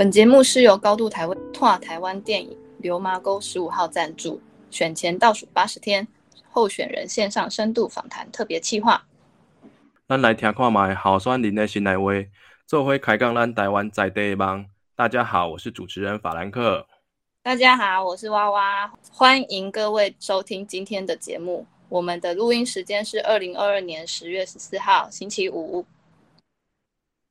本节目是由高度台湾拓台湾电影流麻沟十五号赞助，选前倒数八十天，候选人线上深度访谈特别企划。咱来听看卖好酸林的新来话，做回开讲咱台湾在地的梦。大家好，我是主持人法兰克。大家好，我是娃娃，欢迎各位收听今天的节目。我们的录音时间是二零二二年十月十四号星期五。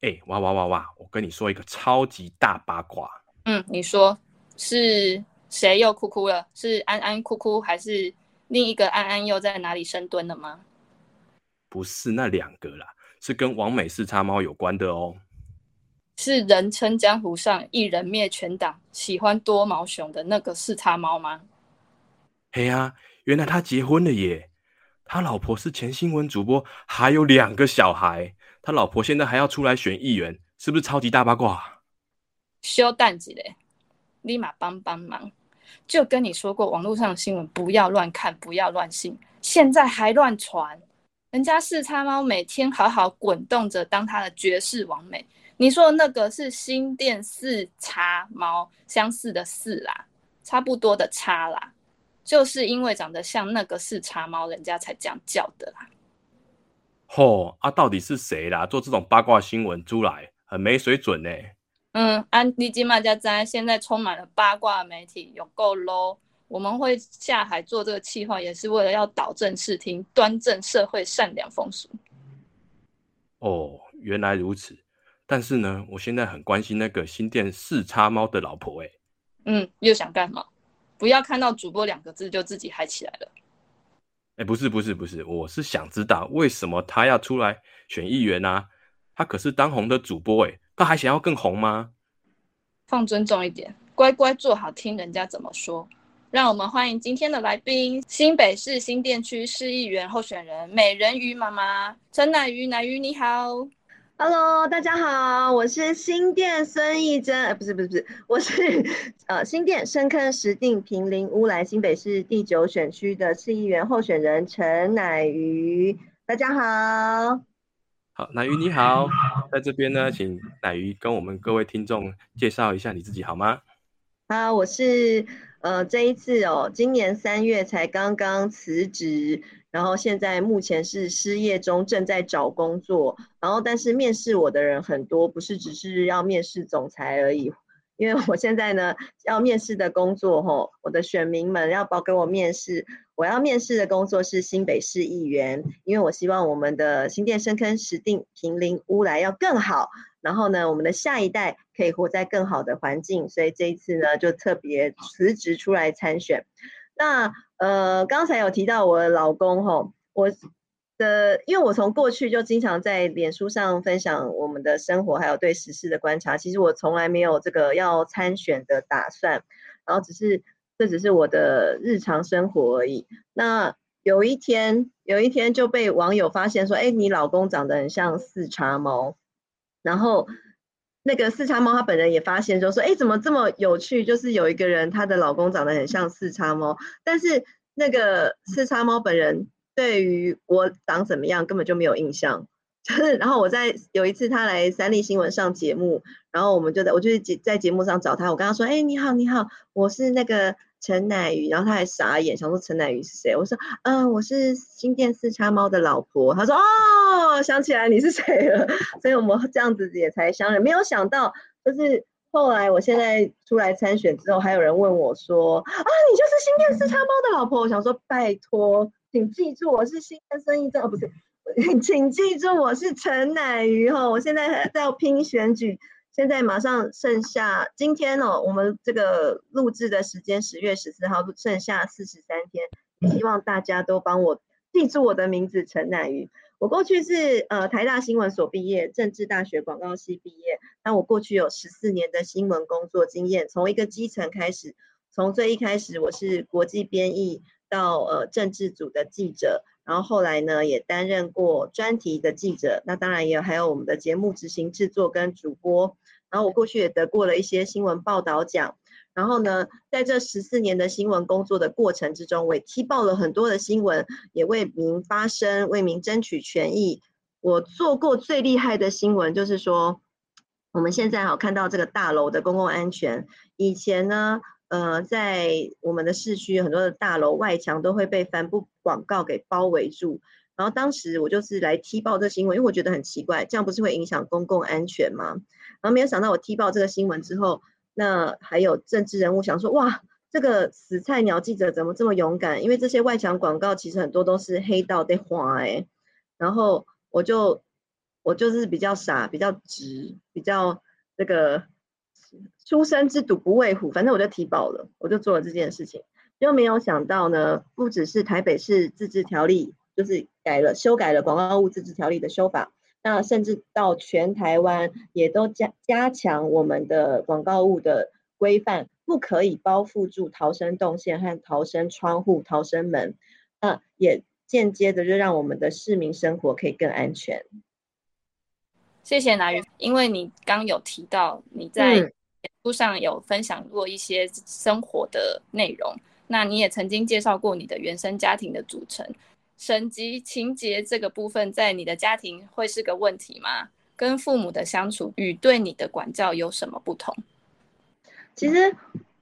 哎，哇哇哇哇！我跟你说一个超级大八卦。嗯，你说是谁又哭哭了？是安安哭哭，还是另一个安安又在哪里深蹲了吗？不是那两个啦，是跟王美四叉猫有关的哦。是人称江湖上一人灭全党、喜欢多毛熊的那个四叉猫吗？嘿呀，原来他结婚了耶！他老婆是前新闻主播，还有两个小孩。他老婆现在还要出来选议员，是不是超级大八卦？休蛋子嘞，立马帮帮忙！就跟你说过，网络上的新闻不要乱看，不要乱信，现在还乱传。人家四叉猫每天好好滚动着当他的绝世王美，你说的那个是新店四叉猫，相似的四啦，差不多的叉啦，就是因为长得像那个四叉猫，人家才这样叫的啦。吼啊！到底是谁啦？做这种八卦新闻出来，很没水准呢。嗯，安迪金马家在现在充满了八卦媒体，有够 low。我们会下海做这个计划，也是为了要导正视听，端正社会善良风俗。哦，原来如此。但是呢，我现在很关心那个新店四叉猫的老婆，哎。嗯，又想干嘛？不要看到主播两个字就自己嗨起来了。哎，不是不是不是，我是想知道为什么他要出来选议员啊？他可是当红的主播哎，他还想要更红吗？放尊重一点，乖乖坐好听人家怎么说。让我们欢迎今天的来宾，新北市新店区市议员候选人美人鱼妈妈陈乃鱼，乃鱼你好。Hello，大家好，我是新店孙艺珍，呃，不是不是不是，我是呃新店深坑石定平林乌来新北市第九选区的市议员候选人陈乃瑜，大家好。好，乃瑜你好，在这边呢，请乃瑜跟我们各位听众介绍一下你自己好吗？啊，我是呃这一次哦，今年三月才刚刚辞职。然后现在目前是失业中，正在找工作。然后但是面试我的人很多，不是只是要面试总裁而已。因为我现在呢要面试的工作，吼，我的选民们要包给我面试。我要面试的工作是新北市议员，因为我希望我们的新店深坑石定平林乌来要更好。然后呢，我们的下一代可以活在更好的环境，所以这一次呢就特别辞职出来参选。那呃，刚才有提到我的老公哈，我的因为我从过去就经常在脸书上分享我们的生活，还有对时事的观察。其实我从来没有这个要参选的打算，然后只是这只是我的日常生活而已。那有一天，有一天就被网友发现说，哎，你老公长得很像四茶猫，然后。那个四叉猫，他本人也发现，就说：“哎，怎么这么有趣？就是有一个人，她的老公长得很像四叉猫，但是那个四叉猫本人对于我长怎么样根本就没有印象。就是，然后我在有一次他来三立新闻上节目，然后我们就在我就节在节目上找他，我跟他说：，哎，你好，你好，我是那个。”陈乃瑜，然后他还傻眼，想说陈乃瑜是谁？我说，嗯，我是新店四叉猫的老婆。他说，哦，想起来你是谁了。所以我们这样子也才相认。没有想到，就是后来我现在出来参选之后，还有人问我说，啊，你就是新店四叉猫的老婆？我想说，拜托，请记住我是新店生意证，哦，不是，请记住我是陈乃瑜哈。我现在还在拼选举。现在马上剩下今天哦，我们这个录制的时间十月十四号，剩下四十三天，希望大家都帮我记住我的名字陈乃瑜。我过去是呃台大新闻所毕业，政治大学广告系毕业。那我过去有十四年的新闻工作经验，从一个基层开始，从最一开始我是国际编译到呃政治组的记者。然后后来呢，也担任过专题的记者，那当然也还有我们的节目执行制作跟主播。然后我过去也得过了一些新闻报道奖。然后呢，在这十四年的新闻工作的过程之中，我也踢爆了很多的新闻，也为民发声，为民争取权益。我做过最厉害的新闻，就是说我们现在好看到这个大楼的公共安全，以前呢，呃，在我们的市区很多的大楼外墙都会被帆布广告给包围住。然后当时我就是来踢爆这新闻，因为我觉得很奇怪，这样不是会影响公共安全吗？然后没有想到我踢爆这个新闻之后，那还有政治人物想说，哇，这个死菜鸟记者怎么这么勇敢？因为这些外墙广告其实很多都是黑道在画哎。然后我就我就是比较傻，比较直，比较这个初生之犊不畏虎，反正我就提报了，我就做了这件事情，就没有想到呢，不只是台北市自治条例。就是改了修改了广告物自治条例的修法，那甚至到全台湾也都加加强我们的广告物的规范，不可以包覆住逃生动线和逃生窗户、逃生门，那也间接的就让我们的市民生活可以更安全。谢谢南宇，因为你刚有提到你在书上有分享过一些生活的内容，那你也曾经介绍过你的原生家庭的组成。省级情节这个部分，在你的家庭会是个问题吗？跟父母的相处与对你的管教有什么不同？其实，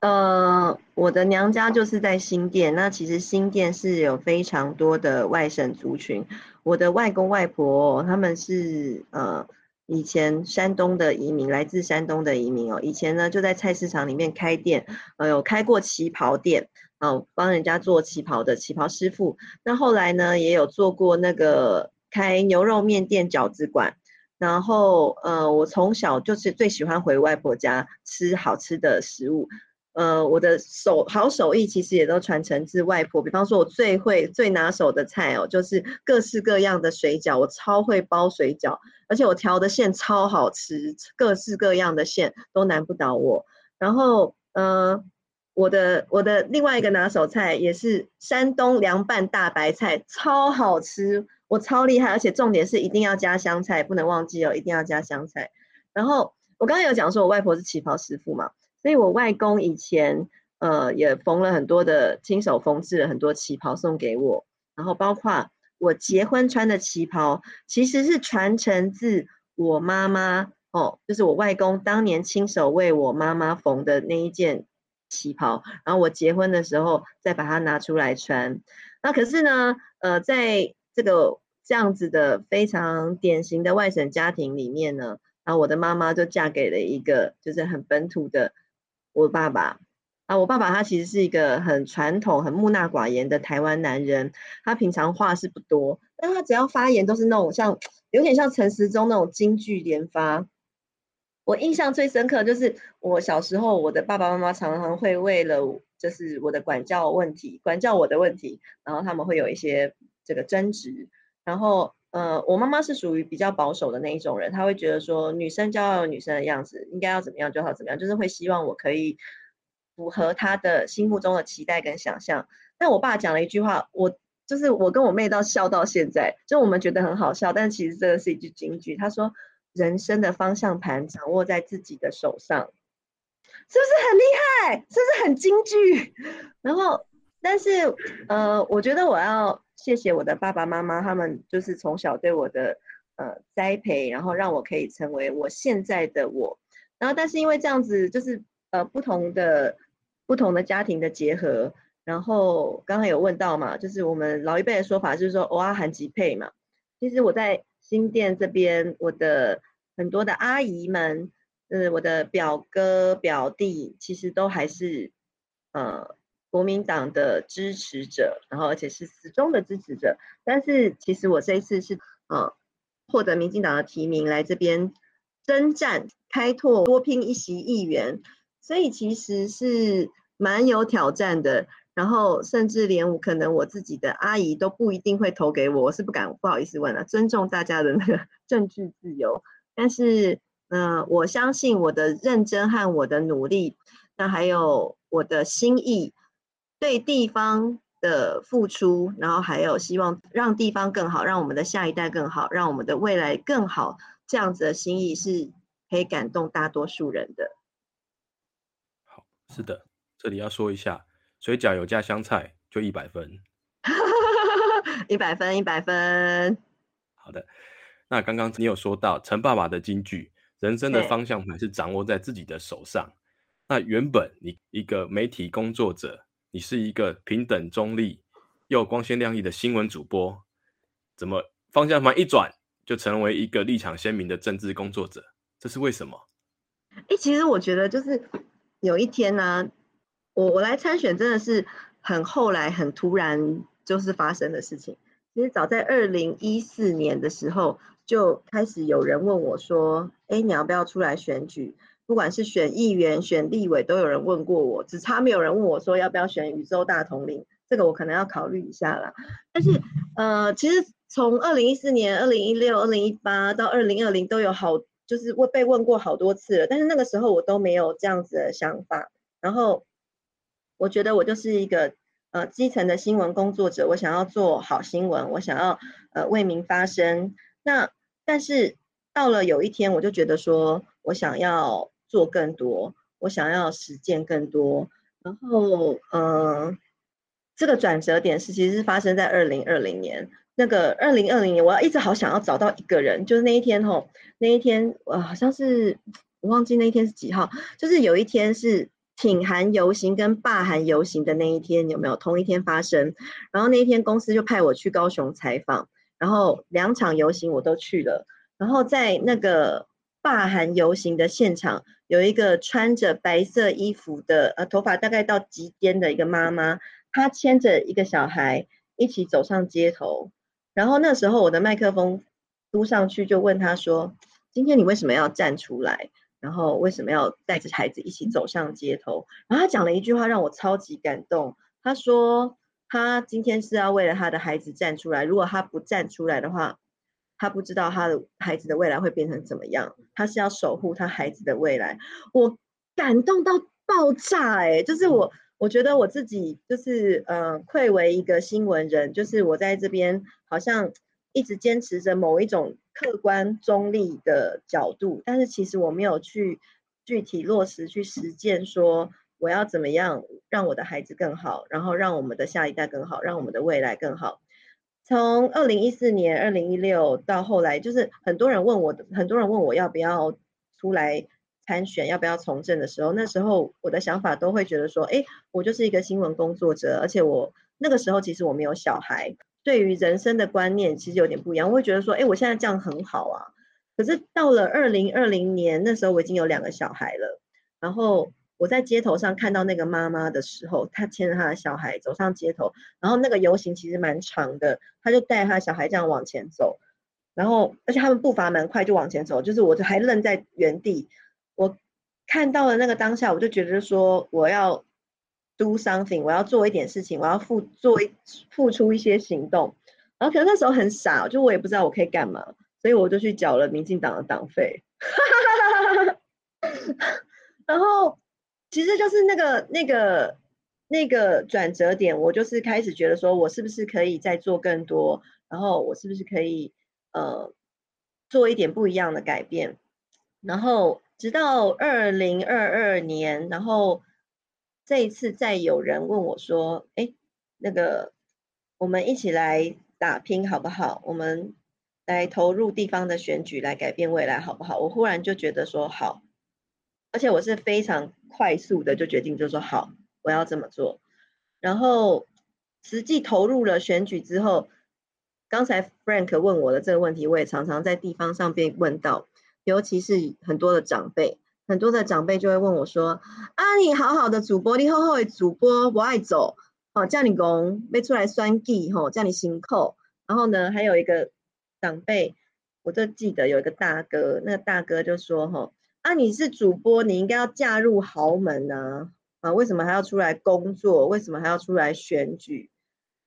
呃，我的娘家就是在新店，那其实新店是有非常多的外省族群。我的外公外婆他们是呃以前山东的移民，来自山东的移民哦。以前呢就在菜市场里面开店，呃有开过旗袍店。哦，帮人家做旗袍的旗袍师傅。那后来呢，也有做过那个开牛肉面店、饺子馆。然后，呃，我从小就是最喜欢回外婆家吃好吃的食物。呃，我的手好手艺其实也都传承自外婆。比方说，我最会、最拿手的菜哦，就是各式各样的水饺。我超会包水饺，而且我调的馅超好吃，各式各样的馅都难不倒我。然后，嗯。我的我的另外一个拿手菜也是山东凉拌大白菜，超好吃，我超厉害，而且重点是一定要加香菜，不能忘记哦，一定要加香菜。然后我刚刚有讲说，我外婆是旗袍师傅嘛，所以我外公以前呃也缝了很多的，亲手缝制了很多旗袍送给我，然后包括我结婚穿的旗袍，其实是传承自我妈妈哦，就是我外公当年亲手为我妈妈缝的那一件。旗袍，然后我结婚的时候再把它拿出来穿。那可是呢，呃，在这个这样子的非常典型的外省家庭里面呢，然后我的妈妈就嫁给了一个就是很本土的我爸爸。啊，我爸爸他其实是一个很传统、很木讷寡言的台湾男人。他平常话是不多，但他只要发言都是那种像有点像陈时中那种金句连发。我印象最深刻就是我小时候，我的爸爸妈妈常常会为了就是我的管教问题，管教我的问题，然后他们会有一些这个争执。然后，呃，我妈妈是属于比较保守的那一种人，她会觉得说女生就要有女生的样子，应该要怎么样就要怎么样，就是会希望我可以符合她的心目中的期待跟想象。但我爸讲了一句话，我就是我跟我妹到笑到现在，就我们觉得很好笑，但其实这个是一句金句。他说。人生的方向盘掌握在自己的手上，是不是很厉害？是不是很金句？然后，但是，呃，我觉得我要谢谢我的爸爸妈妈，他们就是从小对我的呃栽培，然后让我可以成为我现在的我。然后，但是因为这样子，就是呃不同的不同的家庭的结合，然后刚才有问到嘛，就是我们老一辈的说法就是说“偶尔含吉配”嘛。其实我在新店这边，我的。很多的阿姨们，呃，我的表哥表弟，其实都还是呃国民党的支持者，然后而且是始终的支持者。但是其实我这一次是呃获得民进党的提名来这边征战开拓多拼一席议员，所以其实是蛮有挑战的。然后甚至连我可能我自己的阿姨都不一定会投给我，我是不敢不好意思问了，尊重大家的那个政治自由。但是，嗯，我相信我的认真和我的努力，那还有我的心意，对地方的付出，然后还有希望让地方更好，让我们的下一代更好，让我们的未来更好，这样子的心意是可以感动大多数人的。好，是的，这里要说一下，水饺有加香菜就一百分，一百分，一百分。好的。那刚刚你有说到陈爸爸的金句，人生的方向盘是掌握在自己的手上。那原本你一个媒体工作者，你是一个平等中立又光鲜亮丽的新闻主播，怎么方向盘一转就成为一个立场鲜明的政治工作者？这是为什么？哎、其实我觉得就是有一天呢、我我来参选真的是很后来很突然就是发生的事情。其实早在二零一四年的时候，就开始有人问我说：“哎，你要不要出来选举？不管是选议员、选立委，都有人问过我，只差没有人问我说要不要选宇宙大统领。这个我可能要考虑一下啦。但是呃，其实从二零一四年、二零一六、二零一八到二零二零都有好，就是问被问过好多次了，但是那个时候我都没有这样子的想法。然后我觉得我就是一个呃基层的新闻工作者，我想要做好新闻，我想要呃为民发声。那但是到了有一天，我就觉得说我想要做更多，我想要实践更多。然后呃，这个转折点是其实是发生在二零二零年。那个二零二零年，我要一直好想要找到一个人，就是那一天吼，那一天我好像是我忘记那一天是几号，就是有一天是挺韩游行跟罢韩游行的那一天，有没有同一天发生？然后那一天公司就派我去高雄采访，然后两场游行我都去了，然后在那个罢韩游行的现场，有一个穿着白色衣服的，呃，头发大概到及肩的一个妈妈，她牵着一个小孩一起走上街头，然后那时候我的麦克风嘟上去，就问她说：“今天你为什么要站出来？然后为什么要带着孩子一起走上街头？”然后她讲了一句话让我超级感动，她说：“她今天是要为了她的孩子站出来，如果她不站出来的话，她不知道他的孩子的未来会变成怎么样。他是要守护他孩子的未来。”我感动到爆炸哎、就是我。我觉得我自己就是呃，愧为一个新闻人，就是我在这边好像一直坚持着某一种客观中立的角度，但是其实我没有去具体落实去实践，说我要怎么样让我的孩子更好，然后让我们的下一代更好，让我们的未来更好。从二零一四年、二零一六到后来，就是很多人问我，很多人问我要不要出来参选，要不要从政的时候，那时候我的想法都会觉得说，哎，我就是一个新闻工作者，而且我那个时候其实我没有小孩，对于人生的观念其实有点不一样，我会觉得说，哎，我现在这样很好啊。可是到了二零二零年，那时候我已经有两个小孩了，然后我在街头上看到那个妈妈的时候，她牵着她的小孩走上街头，然后那个游行其实蛮长的，她就带她小孩这样往前走，然后而且他们步伐蛮快，就往前走，就是我就还愣在原地。我看到了那个当下，我就觉得说我要 do something，我要做一点事情，我要付做一付出一些行动。然后可能那时候很傻，就我也不知道我可以干嘛，所以我就去缴了民进党的党费。然后其实就是那个那个那个转折点，我就是开始觉得说我是不是可以再做更多，然后我是不是可以呃做一点不一样的改变，然后。直到二零二二年，然后这一次再有人问我说：“哎，那个我们一起来打拼好不好？我们来投入地方的选举，来改变未来好不好？”我忽然就觉得说好，而且我是非常快速的就决定，就说好，我要这么做。然后实际投入了选举之后，刚才 Frank 问我的这个问题，我也常常在地方上被问到。尤其是很多的长辈，很多的长辈就会问我说：“啊，你好好的主播，你好好的主播，不爱走，哦，叫你公被出来酸计，吼，叫你行扣。”然后呢，还有一个长辈，我就记得有一个大哥，那个大哥就说：“吼，啊，你是主播，你应该要嫁入豪门啊，啊，为什么还要出来工作？为什么还要出来选举？”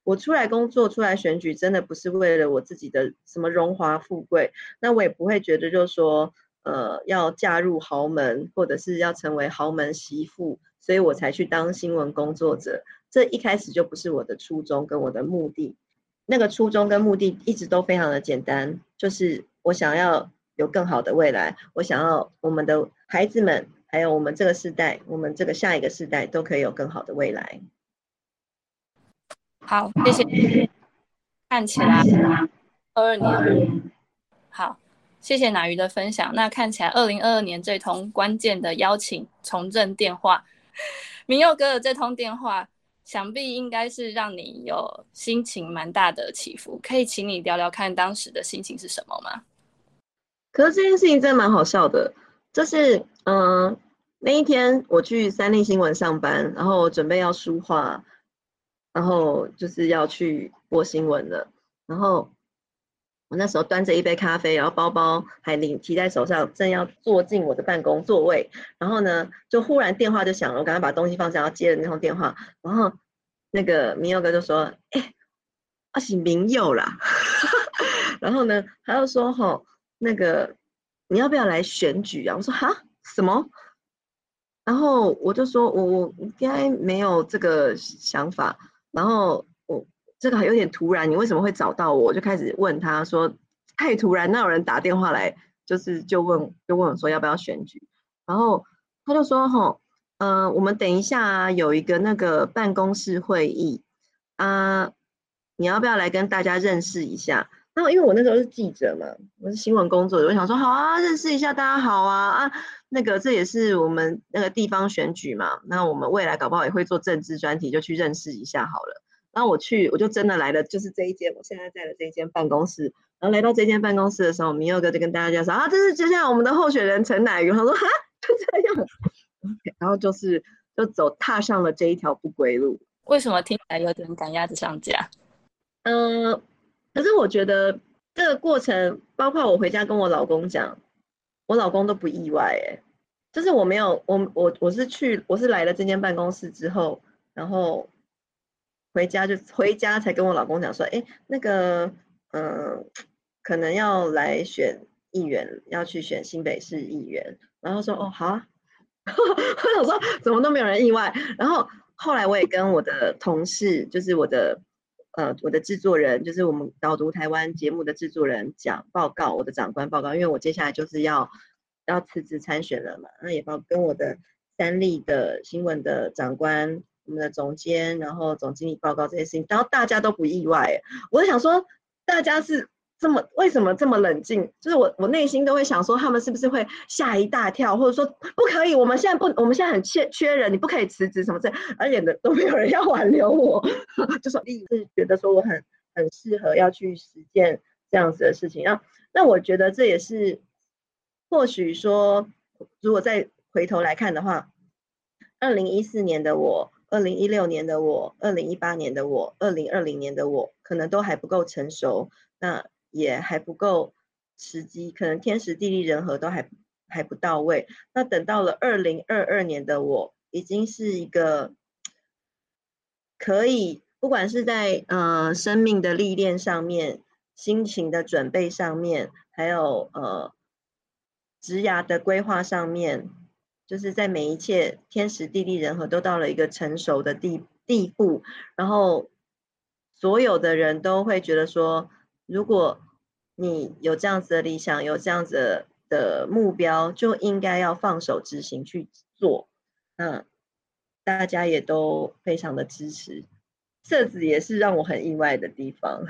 我出来工作、出来选举，真的不是为了我自己的什么荣华富贵，那我也不会觉得就是说，呃，要嫁入豪门，或者是要成为豪门媳妇，所以我才去当新闻工作者。这一开始就不是我的初衷跟我的目的，那个初衷跟目的一直都非常的简单，就是我想要有更好的未来，我想要我们的孩子们，还有我们这个世代，我们这个下一个世代都可以有更好的未来。好，谢谢。看起来二二年，好，谢谢奶鱼的分享。那看起来二零二二年这通关键的邀请重振电话，明佑哥的这通电话，想必应该是让你有心情蛮大的起伏。可以请你聊聊看当时的心情是什么吗？可是这件事情真的蛮好笑的，就是嗯，那一天我去三立新闻上班，然后准备要书画，然后就是要去播新闻了，然后。我那时候端着一杯咖啡，然后包包还拎提在手上，正要坐进我的办公座位，然后呢，就忽然电话就响了，我赶快把东西放下，然后接了那通电话，然后那个明佑哥就说：“哎，我是明佑啦。” 然后呢，他又说：“吼，那个你要不要来选举啊？”我说：“哈，什么？”然后我就说：“我我应该没有这个想法。”然后我。这个还有点突然，你为什么会找到我？我就开始问他说：“太突然，那有人打电话来，就是就问就问我说要不要选举？”然后他就说：“吼，呃，我们等一下有一个那个办公室会议啊，你要不要来跟大家认识一下？”然后因为我那时候是记者嘛，我是新闻工作，我想说好啊，认识一下大家好啊啊，那个这也是我们那个地方选举嘛，那我们未来搞不好也会做政治专题，就去认识一下好了。然后我去，我就真的来了，就是这一间，我现在在的这一间办公室。然后来到这间办公室的时候，明佑哥就跟大家介绍啊，这是接下来我们的候选人陈乃瑜。他说哈，就这样。然后就是就走踏上了这一条不归路。为什么听起来有点赶鸭子上架？嗯，可是我觉得这个过程，包括我回家跟我老公讲，我老公都不意外。哎，就是我没有，我我我是去，我是来了这间办公室之后，然后。回家就回家才跟我老公讲说，哎，那个，嗯，可能要来选议员，要去选新北市议员。然后说，哦，好啊。我想说，怎么都没有人意外。然后后来我也跟我的同事，就是我的，呃，我的制作人，就是我们导读台湾节目的制作人讲报告，我的长官报告，因为我接下来就是要要辞职参选了嘛。那也包跟我的三立的新闻的长官。我们的总监，然后总经理报告这些事情，然后大家都不意外。我就想说，大家是这么为什么这么冷静？就是我我内心都会想说，他们是不是会吓一大跳，或者说不可以？我们现在不，我们现在很缺缺人，你不可以辞职什么之类，而且呢都没有人要挽留我，就说一是觉得说我很很适合要去实践这样子的事情。然后那我觉得这也是或许说，如果再回头来看的话，二零一四年的我。二零一六年的我，二零一八年的我，二零二零年的我，可能都还不够成熟，那也还不够时机，可能天时地利人和都还还不到位。那等到了二零二二年的我，已经是一个可以，不管是在呃生命的历练上面，心情的准备上面，还有呃职涯的规划上面。就是在每一切天时地利人和都到了一个成熟的地地步，然后所有的人都会觉得说，如果你有这样子的理想，有这样子的目标，就应该要放手执行去做。那大家也都非常的支持，这子也是让我很意外的地方。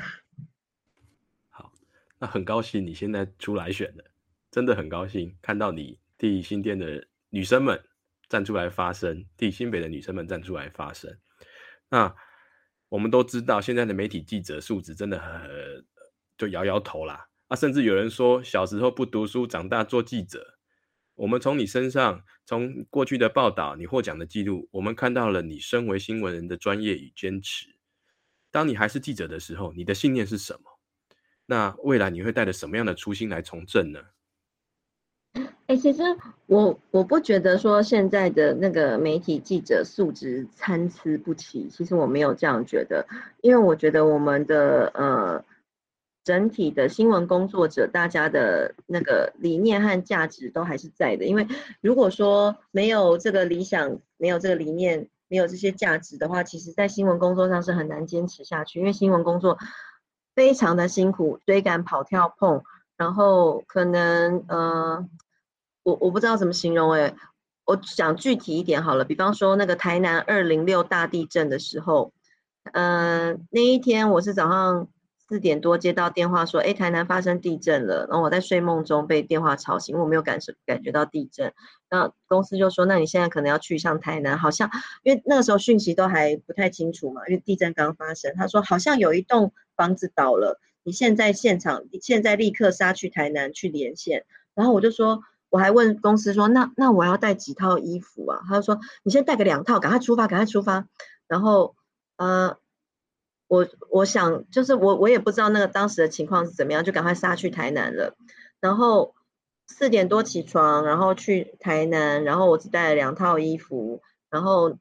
好，那很高兴你现在出来选了，真的很高兴看到你替新店的。女生们站出来发声，替新北的女生们站出来发声。那我们都知道，现在的媒体记者素质真的很，就摇摇头啦。啊，甚至有人说，小时候不读书，长大做记者。我们从你身上，从过去的报道，你获奖的记录，我们看到了你身为新闻人的专业与坚持。当你还是记者的时候，你的信念是什么？那未来你会带着什么样的初心来从政呢？哎，其实我我不觉得说现在的那个媒体记者素质参差不齐，其实我没有这样觉得，因为我觉得我们的呃整体的新闻工作者，大家的那个理念和价值都还是在的。因为如果说没有这个理想，没有这个理念，没有这些价值的话，其实在新闻工作上是很难坚持下去，因为新闻工作非常的辛苦，追赶、跑、跳、碰，然后可能呃。我我不知道怎么形容哎，我讲具体一点好了。比方说那个台南二零六大地震的时候，嗯，那一天我是早上四点多接到电话说，哎，台南发生地震了。然后我在睡梦中被电话吵醒，我没有感受感觉到地震。那公司就说，那你现在可能要去一趟台南，好像因为那个时候讯息都还不太清楚嘛，因为地震刚发生。他说好像有一栋房子倒了，你现在现场，现在立刻杀去台南去连线。然后我就说，我还问公司说，那那我要带几套衣服啊？他就说，你先带个两套，赶快出发，赶快出发。然后，呃。我我想就是我我也不知道那个当时的情况是怎么样，就赶快杀去台南了。然后四点多起床，然后去台南，然后我只带了两套衣服，然后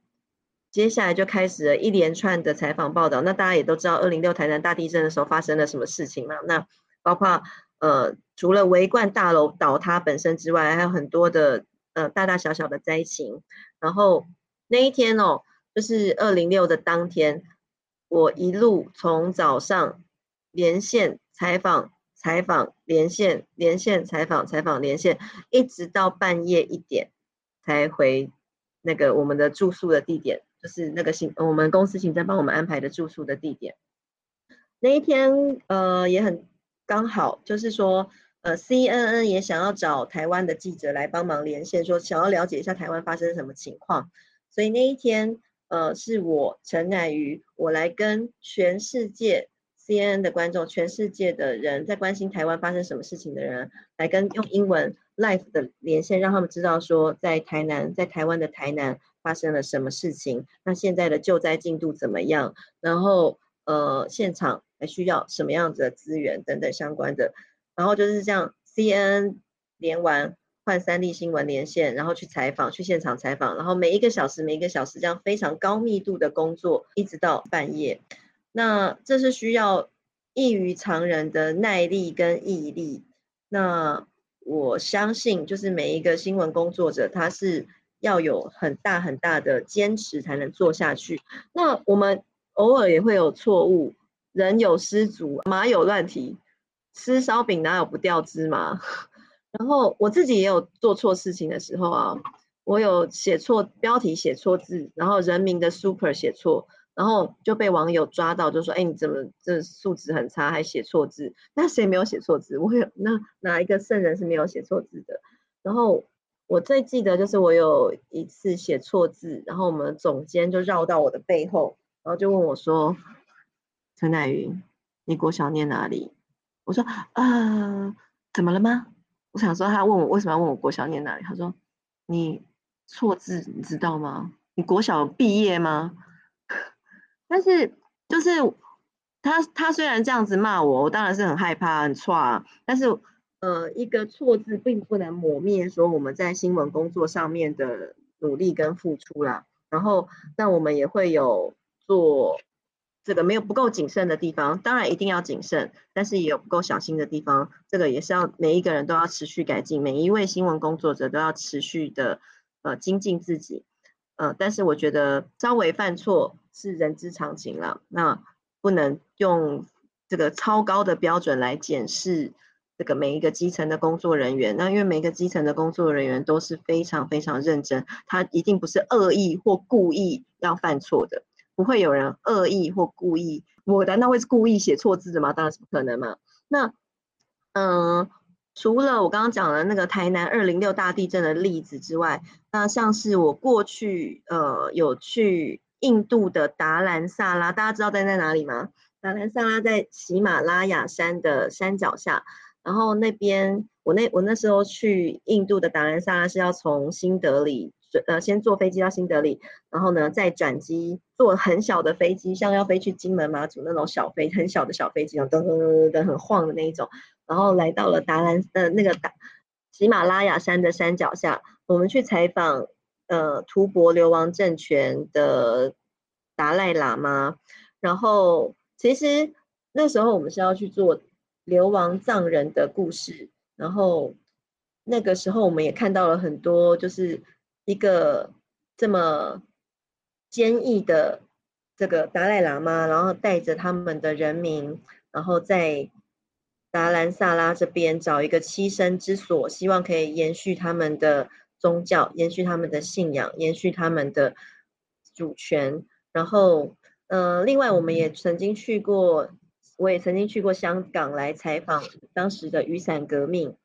接下来就开始了一连串的采访报道。那大家也都知道，二零六台南大地震的时候发生了什么事情嘛？那包括呃，除了围冠大楼倒塌本身之外，还有很多的呃大大小小的灾情。然后那一天哦，就是二零六的当天。我一路从早上连线采访、采访连线、连线采访、采访连线，一直到半夜一点才回那个我们的住宿的地点，就是那个行我们公司行政帮我们安排的住宿的地点。那一天呃也很刚好，就是说呃 CNN 也想要找台湾的记者来帮忙连线，说想要了解一下台湾发生什么情况，所以那一天。呃，是我陈乃瑜，我来跟全世界 CNN 的观众，全世界的人在关心台湾发生什么事情的人，来跟用英文 live 的连线，让他们知道说在台南，在台湾的台南发生了什么事情，那现在的救灾进度怎么样，然后呃，现场还需要什么样子的资源等等相关的，然后就是这样，CNN 连完。换三立新闻连线，然后去采访，去现场采访，然后每一个小时，每一个小时这样非常高密度的工作，一直到半夜。那这是需要异于常人的耐力跟毅力。那我相信，就是每一个新闻工作者，他是要有很大很大的坚持才能做下去。那我们偶尔也会有错误，人有失足，马有乱蹄，吃烧饼哪有不掉芝麻？然后我自己也有做错事情的时候啊，我有写错标题、写错字，然后人民的 super 写错，然后就被网友抓到，就说：“哎，你怎么这素质很差，还写错字？”那谁没有写错字？我有，那哪一个圣人是没有写错字的？然后我最记得就是我有一次写错字，然后我们总监就绕到我的背后，然后就问我说：“陈乃云，你国小念哪里？”我说：“啊，怎么了吗？”想说，他问我为什么要问我国小念哪里？他说：“你错字，你知道吗？你国小毕业吗？” 但是就是他，他虽然这样子骂我，我当然是很害怕、很错。但是呃，一个错字并不能磨灭说我们在新闻工作上面的努力跟付出啦。然后，那我们也会有做。这个没有不够谨慎的地方，当然一定要谨慎，但是也有不够小心的地方。这个也是要每一个人都要持续改进，每一位新闻工作者都要持续的呃精进自己。呃，但是我觉得稍微犯错是人之常情了，那不能用这个超高的标准来检视这个每一个基层的工作人员。那因为每个基层的工作人员都是非常非常认真，他一定不是恶意或故意要犯错的。不会有人恶意或故意，我难道会是故意写错字的吗？当然是不可能嘛。那，嗯，除了我刚刚讲的那个台南二零六大地震的例子之外，那像是我过去呃有去印度的达兰萨拉，大家知道在在哪里吗？达兰萨拉在喜马拉雅山的山脚下，然后那边我那我那时候去印度的达兰萨拉是要从新德里。呃，先坐飞机到新德里，然后呢，再转机坐很小的飞机，像要飞去金门马祖那种小飞，很小的小飞机，噔噔噔噔噔很晃的那一种，然后来到了达兰呃那个达喜马拉雅山的山脚下，我们去采访呃吐蕃流亡政权的达赖喇嘛，然后其实那时候我们是要去做流亡藏人的故事，然后那个时候我们也看到了很多就是。一个这么坚毅的这个达赖喇嘛，然后带着他们的人民，然后在达兰萨拉这边找一个栖身之所，希望可以延续他们的宗教，延续他们的信仰，延续他们的主权。然后，嗯，另外我们也曾经去过我也曾经去过香港来采访当时的雨伞革命，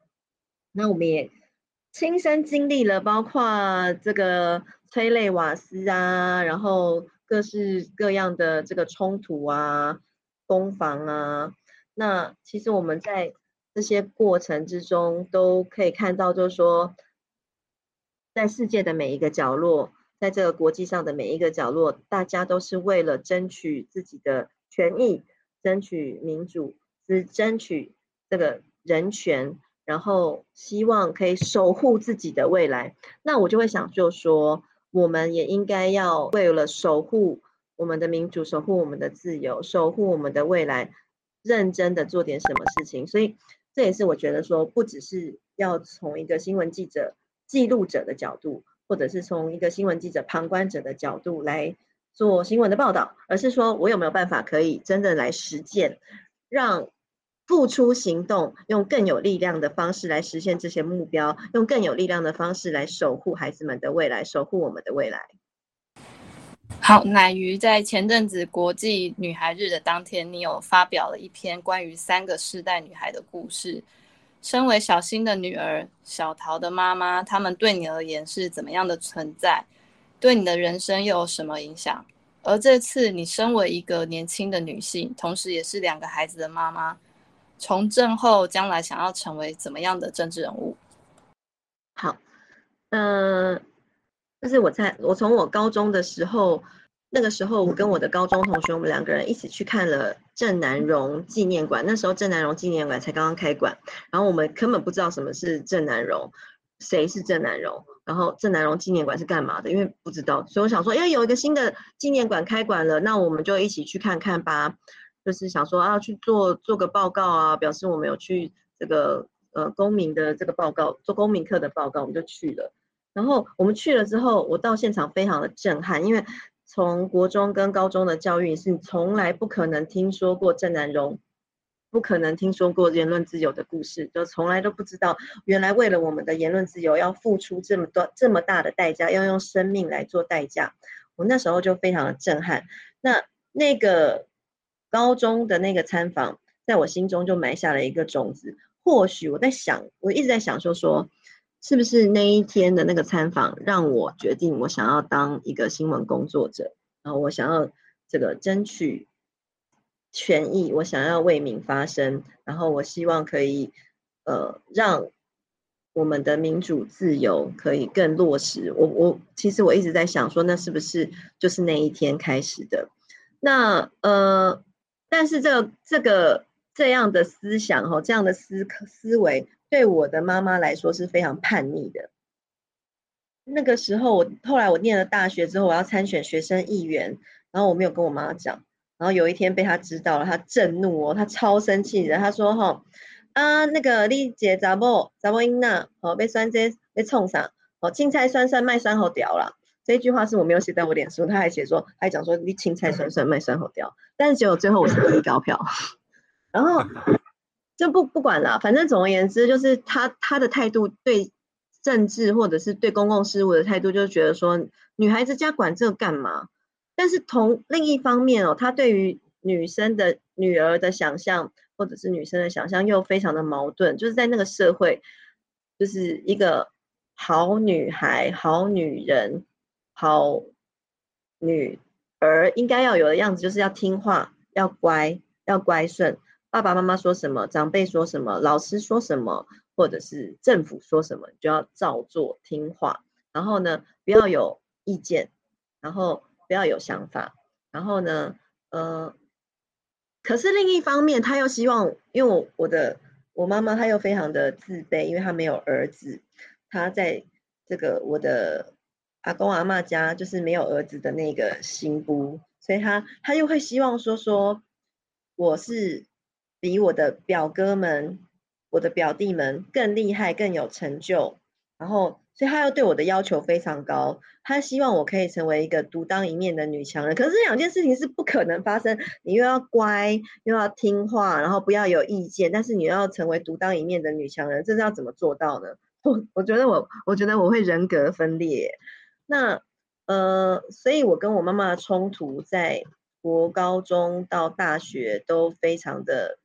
那我们也亲身经历了，包括这个催泪瓦斯啊，然后各式各样的这个冲突啊、攻防啊。那其实我们在这些过程之中都可以看到，就是说，在世界的每一个角落，在这个国际上的每一个角落，大家都是为了争取自己的权益。争取民主，是争取这个人权，然后希望可以守护自己的未来。那我就会想，就说我们也应该要为了守护我们的民主，守护我们的自由，守护我们的未来，认真的做点什么事情。所以这也是我觉得说，不只是要从一个新闻记者、记录者的角度，或者是从一个新闻记者、旁观者的角度来。做新闻的报道，而是说我有没有办法可以真的来实践，让付出行动，用更有力量的方式来实现这些目标，用更有力量的方式来守护孩子们的未来，守护我们的未来。好，乃鱼在前阵子国际女孩日的当天，你有发表了一篇关于三个世代女孩的故事。身为小新的女儿，小桃的妈妈，他们对你而言是怎么样的存在？对你的人生又有什么影响？而这次你身为一个年轻的女性，同时也是两个孩子的妈妈，从政后将来想要成为怎么样的政治人物？好，嗯，就是我在我从我高中的时候，那个时候我跟我的高中同学，我们两个人一起去看了郑南荣纪念馆。那时候郑南荣纪念馆才刚刚开馆，然后我们根本不知道什么是郑南荣，谁是郑南荣。然后郑南榕纪念馆是干嘛的？因为不知道，所以我想说，因为有一个新的纪念馆开馆了，那我们就一起去看看吧。就是想说啊，去做做个报告啊，表示我们有去这个呃公民的这个报告，做公民课的报告，我们就去了。然后我们去了之后，我到现场非常的震撼，因为从国中跟高中的教育是从来不可能听说过郑南榕。不可能听说过言论自由的故事，就从来都不知道，原来为了我们的言论自由要付出这么多这么大的代价，要用生命来做代价。我那时候就非常的震撼。那那个高中的那个参访，在我心中就埋下了一个种子。或许我在想，我一直在想，说说是不是那一天的那个参访，让我决定我想要当一个新闻工作者，然后我想要这个争取。权益，我想要为民发声，然后我希望可以，呃，让我们的民主自由可以更落实。我我其实我一直在想说，那是不是就是那一天开始的？那呃，但是这这个这样的思想哈，这样的思思维，对我的妈妈来说是非常叛逆的。那个时候，我后来我念了大学之后，我要参选学生议员，然后我没有跟我妈讲。然后有一天被她知道了，她震怒哦，她超生气的。她说：“哈啊，那个丽姐查某查某因呐，哦被酸这被冲上，哦青菜酸酸卖酸好屌了。”这句话是我没有写在我脸书，他还写说，还讲说你青菜酸酸卖酸好掉。但是结果最后我是第一高票，然后就不不管了，反正总而言之，就是他他的态度对政治或者是对公共事务的态度，就是觉得说女孩子家管这干嘛？但是同另一方面哦，他对于女生的女儿的想象，或者是女生的想象又非常的矛盾。就是在那个社会，就是一个好女孩、好女人、好女儿应该要有的样子，就是要听话、要乖、要乖顺。爸爸妈妈说什么，长辈说什么，老师说什么，或者是政府说什么，就要照做听话。然后呢，不要有意见，然后。不要有想法，然后呢，呃，可是另一方面，他又希望，因为我我的我妈妈，她又非常的自卑，因为她没有儿子，她在这个我的阿公阿妈家，就是没有儿子的那个新夫，所以他他又会希望说说，我是比我的表哥们、我的表弟们更厉害、更有成就，然后。所以他又对我的要求非常高，他希望我可以成为一个独当一面的女强人。可是这两件事情是不可能发生，你又要乖，又要听话，然后不要有意见，但是你又要成为独当一面的女强人，这是要怎么做到呢？我我觉得我我觉得我会人格分裂。那呃，所以我跟我妈妈的冲突，在国高中到大学都非常的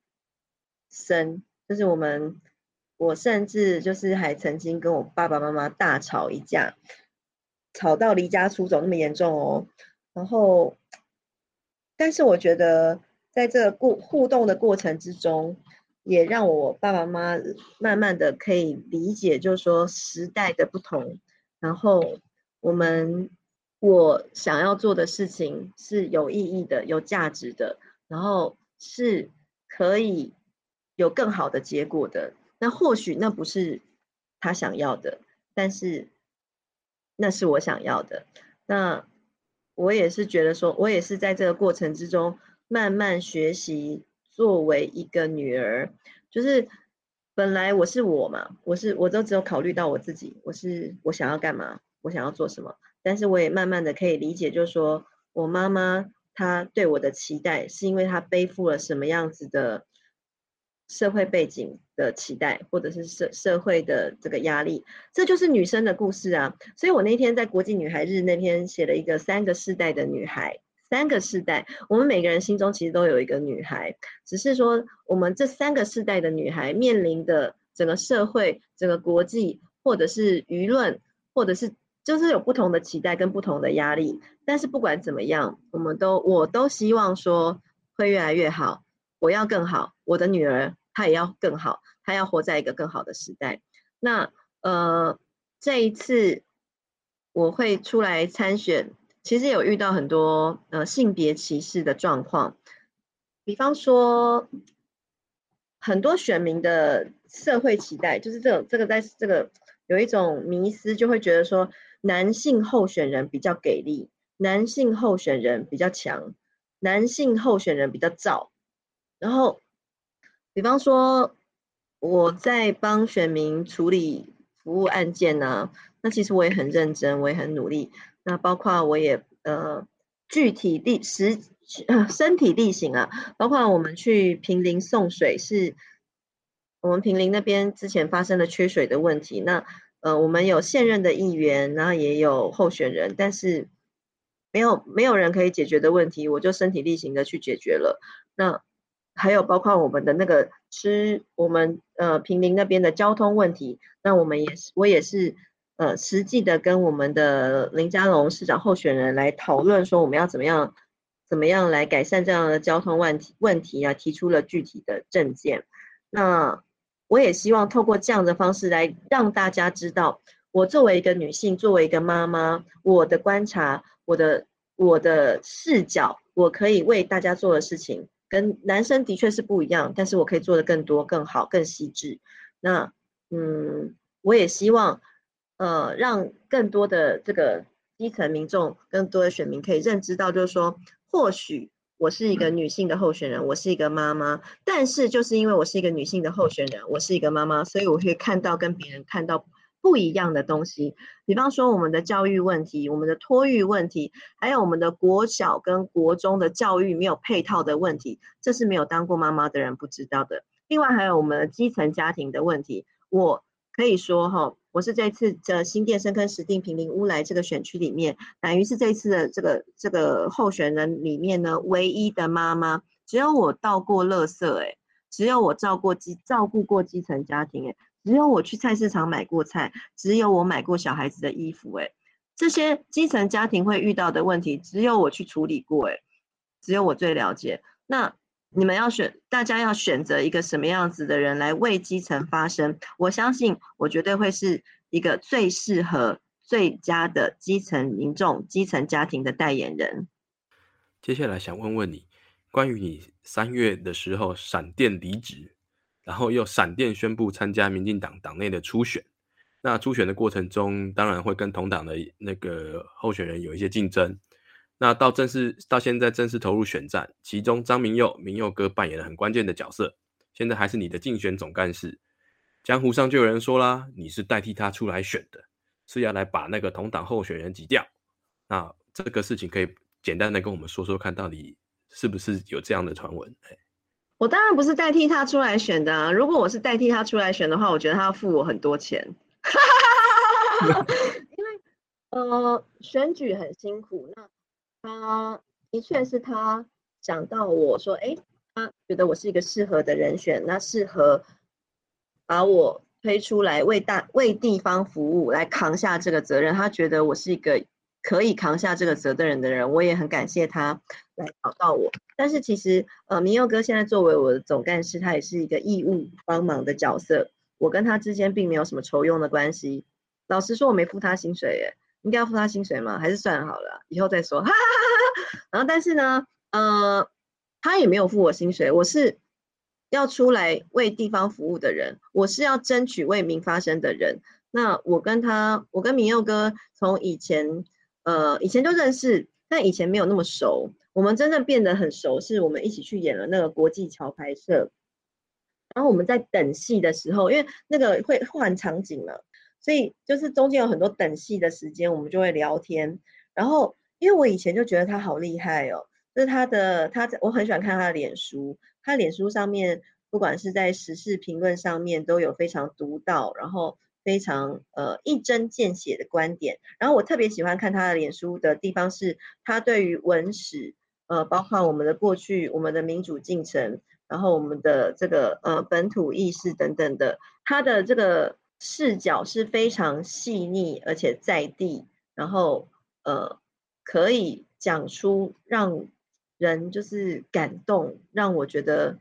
深，就是我们，我甚至就是还曾经跟我爸爸妈妈大吵一架，吵到离家出走那么严重哦。然后，但是我觉得在这过互动的过程之中，也让我爸爸妈妈慢慢的可以理解，就是说时代的不同，然后我们。我想要做的事情是有意义的、有价值的，然后是可以有更好的结果的。那或许那不是他想要的，但是那是我想要的。那我也是觉得说，我也是在这个过程之中慢慢学习，作为一个女儿，就是本来我是我嘛，我是我都只有考虑到我自己，我是我想要干嘛，我想要做什么。但是我也慢慢的可以理解，就是说我妈妈她对我的期待，是因为她背负了什么样子的社会背景的期待，或者是社社会的这个压力，这就是女生的故事啊。所以我那天在国际女孩日那篇写了一个三个世代的女孩，三个世代，我们每个人心中其实都有一个女孩，只是说我们这三个世代的女孩面临的整个社会、整个国际，或者是舆论，或者是。就是有不同的期待跟不同的压力，但是不管怎么样，我们都我都希望说会越来越好。我要更好，我的女儿她也要更好，她要活在一个更好的时代。那呃，这一次我会出来参选，其实有遇到很多呃性别歧视的状况，比方说很多选民的社会期待，就是这种这个在这个有一种迷思，就会觉得说。男性候选人比较给力，男性候选人比较强，男性候选人比较燥。然后，比方说我在帮选民处理服务案件呢，那其实我也很认真，我也很努力。那包括我也呃具体力实身体力行啊，包括我们去平林送水，是我们平林那边之前发生了缺水的问题，那。呃，我们有现任的议员，然后也有候选人，但是没有没有人可以解决的问题，我就身体力行的去解决了。那还有包括我们的那个吃，我们呃平林那边的交通问题，那我们也是我也是呃实际的跟我们的林佳龙市长候选人来讨论，说我们要怎么样怎么样来改善这样的交通问题问题啊，提出了具体的政见。那我也希望透过这样的方式来让大家知道，我作为一个女性，作为一个妈妈，我的观察，我的我的视角，我可以为大家做的事情，跟男生的确是不一样，但是我可以做的更多、更好、更细致。那嗯，我也希望，呃，让更多的这个基层民众、更多的选民可以认知到，就是说，或许。我是一个女性的候选人，我是一个妈妈，但是就是因为我是一个女性的候选人，我是一个妈妈，所以我会看到跟别人看到不一样的东西。比方说我们的教育问题，我们的托育问题，还有我们的国小跟国中的教育没有配套的问题，这是没有当过妈妈的人不知道的。另外还有我们的基层家庭的问题，我可以说哈。我是这次的新店深坑石定平林乌来这个选区里面，等于是这次的这个这个候选人里面呢，唯一的妈妈，只有我倒过垃圾，哎，只有我照过基照顾过基层家庭，哎，只有我去菜市场买过菜，只有我买过小孩子的衣服，哎，这些基层家庭会遇到的问题，只有我去处理过，哎，只有我最了解。那。你们要选，大家要选择一个什么样子的人来为基层发声？我相信，我绝对会是一个最适合、最佳的基层民众、基层家庭的代言人。接下来想问问你，关于你三月的时候闪电离职，然后又闪电宣布参加民进党党内的初选。那初选的过程中，当然会跟同党的那个候选人有一些竞争。那到正式到现在正式投入选战，其中张明佑明佑哥扮演了很关键的角色。现在还是你的竞选总干事，江湖上就有人说啦，你是代替他出来选的，是要来把那个同党候选人挤掉。那这个事情可以简单的跟我们说说看，到底是不是有这样的传闻？我当然不是代替他出来选的啊！如果我是代替他出来选的话，我觉得他要付我很多钱。因为呃，选举很辛苦，那。他的确是他讲到我说，哎，他觉得我是一个适合的人选，那适合把我推出来为大为地方服务，来扛下这个责任。他觉得我是一个可以扛下这个责任的人，我也很感谢他来找到我。但是其实，呃，明佑哥现在作为我的总干事，他也是一个义务帮忙的角色。我跟他之间并没有什么酬佣的关系。老实说，我没付他薪水耶，应该要付他薪水吗？还是算好了，以后再说。哈哈哈然后，但是呢，呃，他也没有付我薪水。我是要出来为地方服务的人，我是要争取为民发声的人。那我跟他，我跟明佑哥从以前，呃，以前就认识，但以前没有那么熟。我们真正变得很熟，是我们一起去演了那个国际桥拍摄。然后我们在等戏的时候，因为那个会换场景了，所以就是中间有很多等戏的时间，我们就会聊天。然后因为我以前就觉得他好厉害哦，就是他的他，我很喜欢看他的脸书，他脸书上面不管是在时事评论上面都有非常独到，然后非常呃一针见血的观点。然后我特别喜欢看他的脸书的地方是，他对于文史呃，包括我们的过去、我们的民主进程。然后我们的这个呃本土意识等等的，他的这个视角是非常细腻而且在地，然后呃可以讲出让人就是感动，让我觉得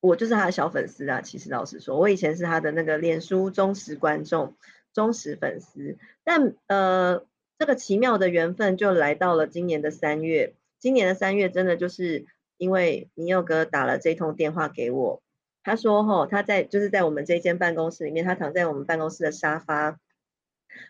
我就是他的小粉丝啊。其实老实说，我以前是他的那个脸书忠实观众、忠实粉丝，但呃这个奇妙的缘分就来到了今年的三月。今年的三月真的就是。因为明佑哥打了这通电话给我，他说：“吼，他在就是在我们这间办公室里面，他躺在我们办公室的沙发，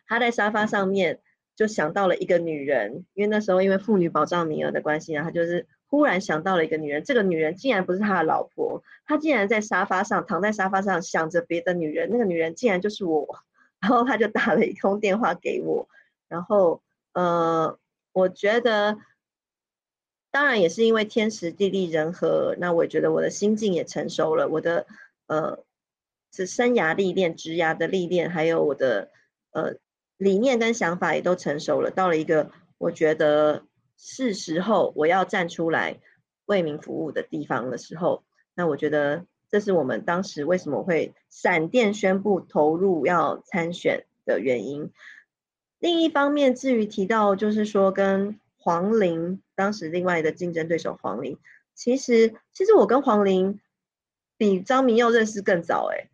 他在沙发上面就想到了一个女人，因为那时候因为妇女保障名额的关系啊，他就是忽然想到了一个女人，这个女人竟然不是他的老婆，他竟然在沙发上躺在沙发上想着别的女人，那个女人竟然就是我，然后他就打了一通电话给我，然后呃，我觉得。”当然也是因为天时地利人和，那我觉得我的心境也成熟了，我的呃是生涯历练、职涯的历练，还有我的呃理念跟想法也都成熟了，到了一个我觉得是时候我要站出来为民服务的地方的时候，那我觉得这是我们当时为什么会闪电宣布投入要参选的原因。另一方面，至于提到就是说跟。黄玲当时另外的竞争对手黄玲，其实其实我跟黄玲比张明佑认识更早哎，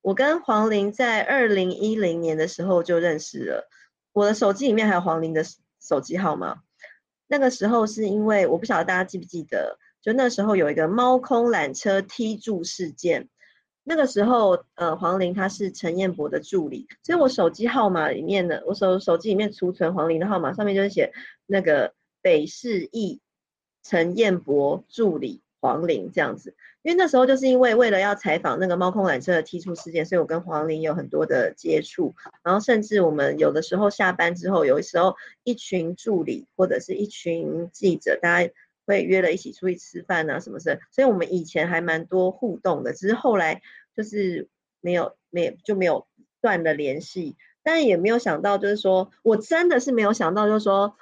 我跟黄玲在二零一零年的时候就认识了，我的手机里面还有黄玲的手机号码。那个时候是因为我不晓得大家记不记得，就那时候有一个猫空缆车踢柱事件，那个时候呃黄玲她是陈彦博的助理，所以我手机号码里面的，我手手机里面储存黄玲的号码，上面就是写。那个北市议陈彦博助理黄玲这样子，因为那时候就是因为为了要采访那个猫空缆车的踢出事件，所以我跟黄玲有很多的接触，然后甚至我们有的时候下班之后，有的时候一群助理或者是一群记者，大家会约了一起出去吃饭啊什么事，所以我们以前还蛮多互动的，只是后来就是没有没就没有断了联系，但也没有想到，就是说我真的是没有想到，就是说。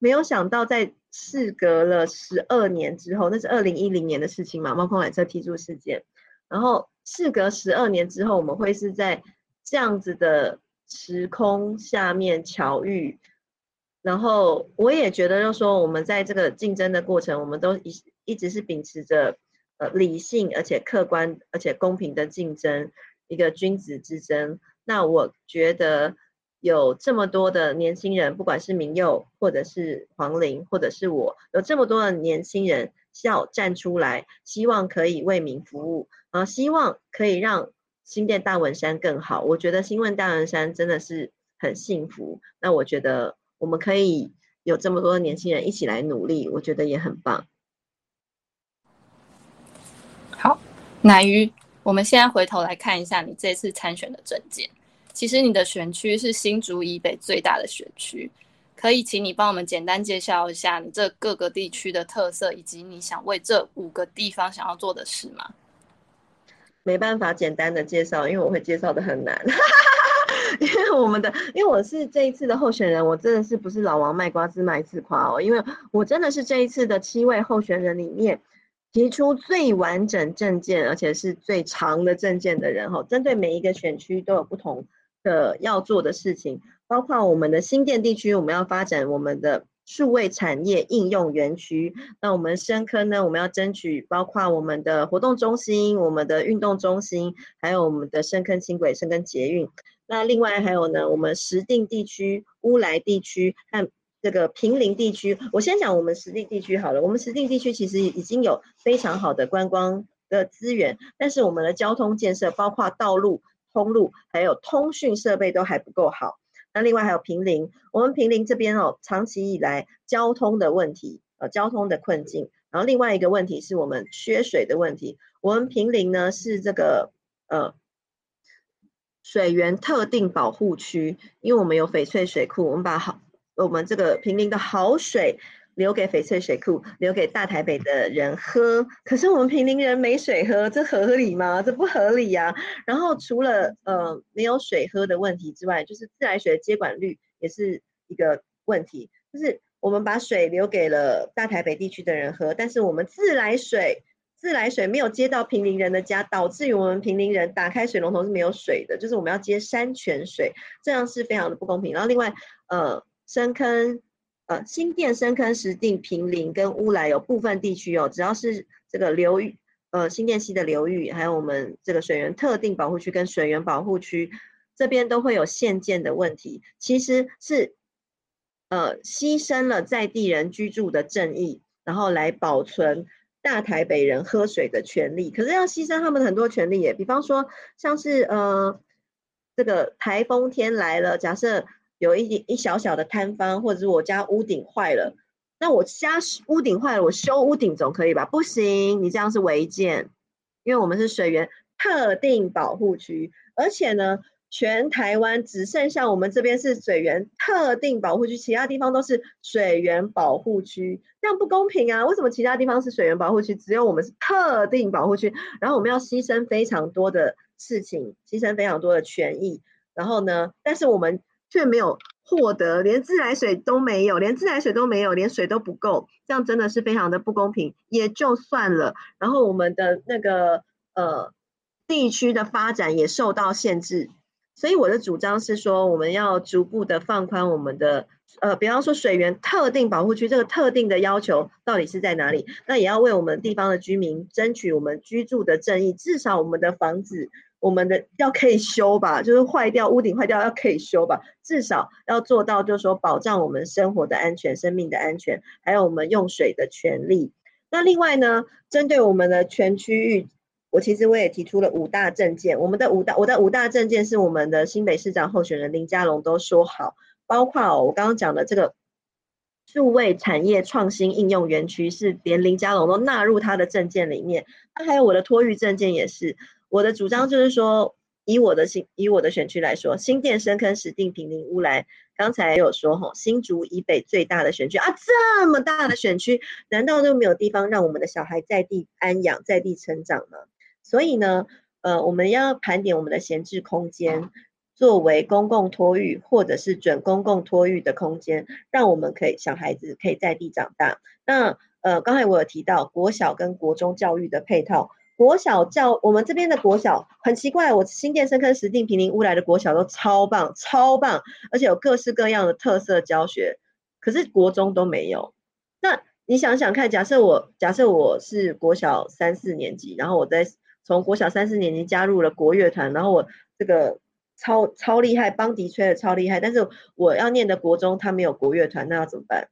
没有想到，在事隔了十二年之后，那是二零一零年的事情嘛？猫空缆车踢出事件，然后事隔十二年之后，我们会是在这样子的时空下面巧遇。然后我也觉得，就说我们在这个竞争的过程，我们都一一直是秉持着呃理性而且客观而且公平的竞争，一个君子之争。那我觉得。有这么多的年轻人，不管是明佑，或者是黄玲，或者是我，有这么多的年轻人要站出来，希望可以为民服务啊，希望可以让新店大文山更好。我觉得新问大文山真的是很幸福。那我觉得我们可以有这么多的年轻人一起来努力，我觉得也很棒。好，乃鱼，我们现在回头来看一下你这次参选的证件。其实你的选区是新竹以北最大的选区，可以请你帮我们简单介绍一下你这各个地区的特色，以及你想为这五个地方想要做的事吗？没办法简单的介绍，因为我会介绍的很难，因为我们的，因为我是这一次的候选人，我真的是不是老王卖瓜自卖自夸哦，因为我真的是这一次的七位候选人里面提出最完整证件，而且是最长的证件的人哈。针对每一个选区都有不同的要做的事情，包括我们的新店地区，我们要发展我们的。数位产业应用园区，那我们深坑呢？我们要争取包括我们的活动中心、我们的运动中心，还有我们的深坑轻轨、深坑捷运。那另外还有呢，我们石定地区、乌来地区和这个平林地区。我先讲我们石定地区好了。我们石定地区其实已经有非常好的观光的资源，但是我们的交通建设，包括道路、通路，还有通讯设备都还不够好。那另外还有平林，我们平林这边哦，长期以来交通的问题，呃，交通的困境。然后另外一个问题是我们缺水的问题。我们平林呢是这个呃水源特定保护区，因为我们有翡翠水库，我们把好我们这个平林的好水。留给翡翠水库，留给大台北的人喝。可是我们平林人没水喝，这合理吗？这不合理呀。然后除了呃没有水喝的问题之外，就是自来水的接管率也是一个问题。就是我们把水留给了大台北地区的人喝，但是我们自来水自来水没有接到平林人的家，导致于我们平林人打开水龙头是没有水的。就是我们要接山泉水，这样是非常的不公平。然后另外呃深坑。呃，新店深坑、石定、平林跟乌来有部分地区哦，只要是这个流域，呃，新店溪的流域，还有我们这个水源特定保护区跟水源保护区这边都会有限建的问题，其实是呃牺牲了在地人居住的正义，然后来保存大台北人喝水的权利，可是要牺牲他们很多权利耶，比方说像是呃这个台风天来了，假设。有一点一小小的坍方，或者是我家屋顶坏了，那我家屋顶坏了，我修屋顶总可以吧？不行，你这样是违建，因为我们是水源特定保护区，而且呢，全台湾只剩下我们这边是水源特定保护区，其他地方都是水源保护区，这样不公平啊！为什么其他地方是水源保护区，只有我们是特定保护区？然后我们要牺牲非常多的事情，牺牲非常多的权益，然后呢，但是我们。却没有获得，连自来水都没有，连自来水都没有，连水都不够，这样真的是非常的不公平，也就算了。然后我们的那个呃地区的发展也受到限制，所以我的主张是说，我们要逐步的放宽我们的呃，比方说水源特定保护区这个特定的要求到底是在哪里？那也要为我们地方的居民争取我们居住的正义，至少我们的房子。我们的要可以修吧，就是坏掉屋顶坏掉要可以修吧，至少要做到，就是说保障我们生活的安全、生命的安全，还有我们用水的权利。那另外呢，针对我们的全区域，我其实我也提出了五大政见。我们的五大我的五大政见是我们的新北市长候选人林佳龙都说好，包括我刚刚讲的这个数位产业创新应用园区，是连林佳龙都纳入他的政见里面。那还有我的托育政见也是。我的主张就是说，以我的新以我的选区来说，新店深坑石定平林乌来，刚才有说哈，新竹以北最大的选区啊，这么大的选区，难道都没有地方让我们的小孩在地安养、在地成长吗？所以呢，呃，我们要盘点我们的闲置空间，作为公共托育或者是准公共托育的空间，让我们可以小孩子可以在地长大。那呃，刚才我有提到国小跟国中教育的配套。国小教我们这边的国小很奇怪，我新店深坑石定平林乌来的国小都超棒超棒，而且有各式各样的特色教学，可是国中都没有。那你想想看，假设我假设我是国小三四年级，然后我在从国小三四年级加入了国乐团，然后我这个超超厉害，邦迪吹的超厉害，但是我要念的国中他没有国乐团，那要怎么办？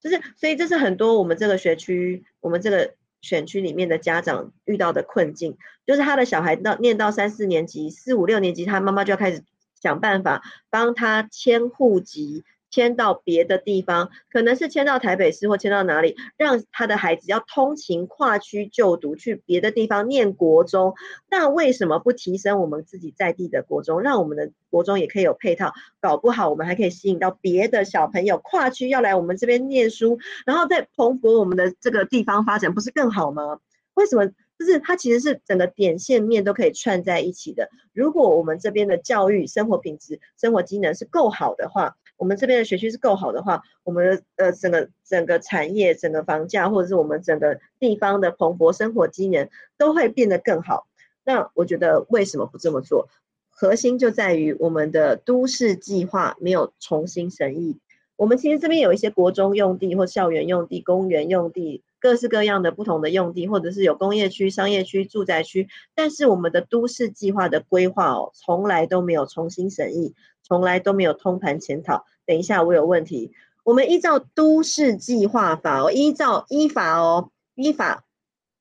就是所以这是很多我们这个学区，我们这个。选区里面的家长遇到的困境，就是他的小孩到念到三四年级、四五六年级，他妈妈就要开始想办法帮他迁户籍。迁到别的地方，可能是迁到台北市或迁到哪里，让他的孩子要通勤跨区就读，去别的地方念国中。那为什么不提升我们自己在地的国中，让我们的国中也可以有配套？搞不好我们还可以吸引到别的小朋友跨区要来我们这边念书，然后再蓬勃我们的这个地方发展，不是更好吗？为什么就是它其实是整个点线面都可以串在一起的。如果我们这边的教育、生活品质、生活机能是够好的话，我们这边的学区是够好的话，我们的呃整个整个产业、整个房价，或者是我们整个地方的蓬勃生活机能都会变得更好。那我觉得为什么不这么做？核心就在于我们的都市计划没有重新审议。我们其实这边有一些国中用地或校园用地、公园用地，各式各样的不同的用地，或者是有工业区、商业区、住宅区。但是我们的都市计划的规划哦，从来都没有重新审议，从来都没有通盘检讨。等一下，我有问题。我们依照都市计划法哦，依照依法哦，依法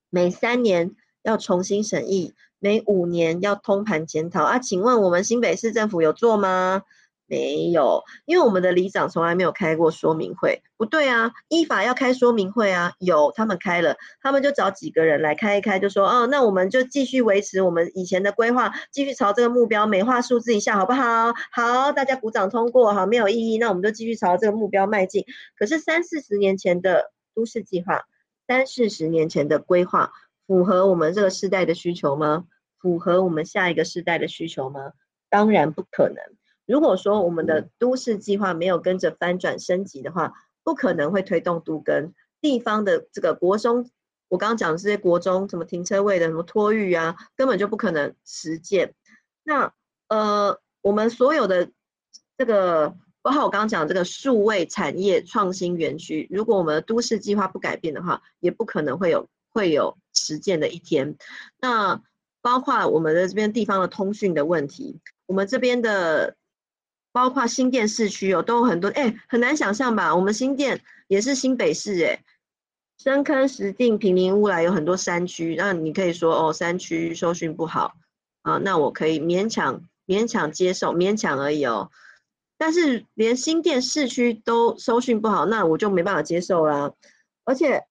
每三年要重新审议，每五年要通盘检讨啊。请问我们新北市政府有做吗？没有，因为我们的里长从来没有开过说明会。不对啊，依法要开说明会啊。有，他们开了，他们就找几个人来开一开，就说哦，那我们就继续维持我们以前的规划，继续朝这个目标美化数字一下，好不好？好，大家鼓掌通过，好，没有异议，那我们就继续朝这个目标迈进。可是三四十年前的都市计划，三四十年前的规划，符合我们这个世代的需求吗？符合我们下一个世代的需求吗？当然不可能。如果说我们的都市计划没有跟着翻转升级的话，不可能会推动都跟地方的这个国中，我刚刚讲的这些国中什么停车位的什么托育啊，根本就不可能实践。那呃，我们所有的这个，包括我刚刚讲这个数位产业创新园区，如果我们的都市计划不改变的话，也不可能会有会有实践的一天。那包括我们的这边地方的通讯的问题，我们这边的。包括新店市区哦，都有很多哎，很难想象吧？我们新店也是新北市哎，深坑、石碇、平林、乌来有很多山区，那你可以说哦，山区收讯不好啊，那我可以勉强勉强接受，勉强而已哦。但是连新店市区都收讯不好，那我就没办法接受啦。而且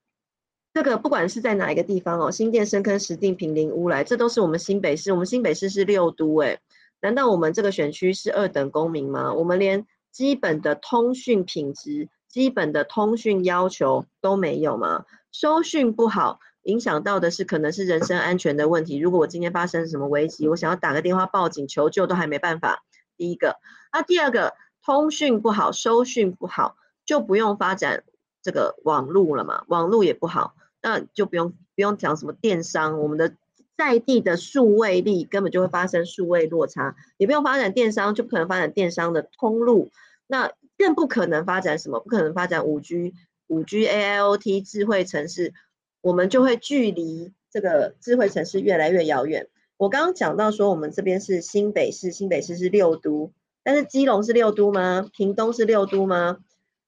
这个不管是在哪一个地方哦，新店、深坑、石碇、平林、乌来，这都是我们新北市，我们新北市是六都哎。难道我们这个选区是二等公民吗？我们连基本的通讯品质、基本的通讯要求都没有吗？收讯不好，影响到的是可能是人身安全的问题。如果我今天发生什么危机，我想要打个电话报警求救都还没办法。第一个，那第二个，通讯不好，收讯不好，就不用发展这个网络了嘛？网络也不好，那就不用不用讲什么电商，我们的。在地的数位力根本就会发生数位落差，也不用发展电商，就不可能发展电商的通路，那更不可能发展什么？不可能发展五 G、五 G AIoT 智慧城市，我们就会距离这个智慧城市越来越遥远。我刚刚讲到说，我们这边是新北市，新北市是六都，但是基隆是六都吗？屏东是六都吗？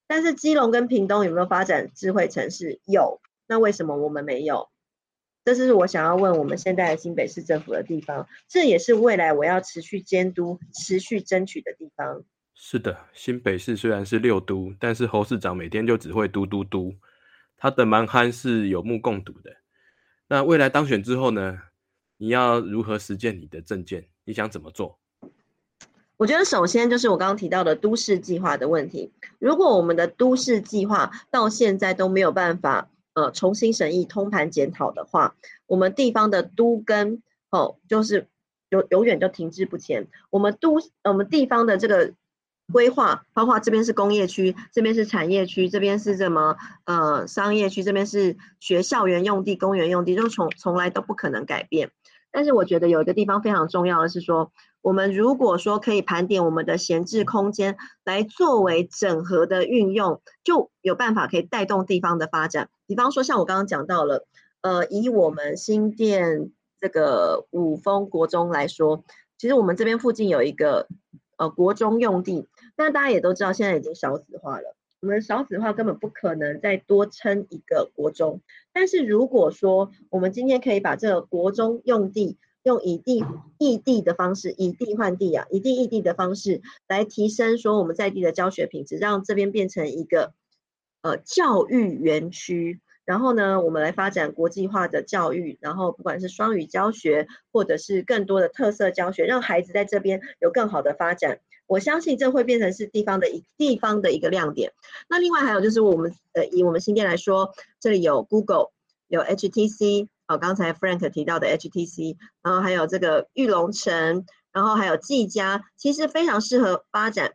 但是基隆跟屏东有没有发展智慧城市？有，那为什么我们没有？这是我想要问我们现在的新北市政府的地方，这也是未来我要持续监督、持续争取的地方。是的，新北市虽然是六都，但是侯市长每天就只会嘟嘟嘟，他的蛮憨是有目共睹的。那未来当选之后呢？你要如何实践你的政见？你想怎么做？我觉得首先就是我刚刚提到的都市计划的问题。如果我们的都市计划到现在都没有办法。呃，重新审议、通盘检讨的话，我们地方的都跟哦，就是永永远就停滞不前。我们都，我们地方的这个规划，包括这边是工业区，这边是产业区，这边是什么呃商业区，这边是学校园用地、公园用地，就从从来都不可能改变。但是我觉得有一个地方非常重要的是说。我们如果说可以盘点我们的闲置空间，来作为整合的运用，就有办法可以带动地方的发展。比方说，像我刚刚讲到了，呃，以我们新店这个五峰国中来说，其实我们这边附近有一个呃国中用地，但大家也都知道，现在已经少子化了。我们少子化根本不可能再多撑一个国中。但是如果说我们今天可以把这个国中用地，用以地异地的方式，以地换地啊，以地异地的方式来提升说我们在地的教学品质，让这边变成一个呃教育园区。然后呢，我们来发展国际化的教育，然后不管是双语教学，或者是更多的特色教学，让孩子在这边有更好的发展。我相信这会变成是地方的一地方的一个亮点。那另外还有就是我们呃以我们新店来说，这里有 Google，有 HTC。哦，刚才 Frank 提到的 HTC，然后还有这个玉龙城，然后还有技嘉，其实非常适合发展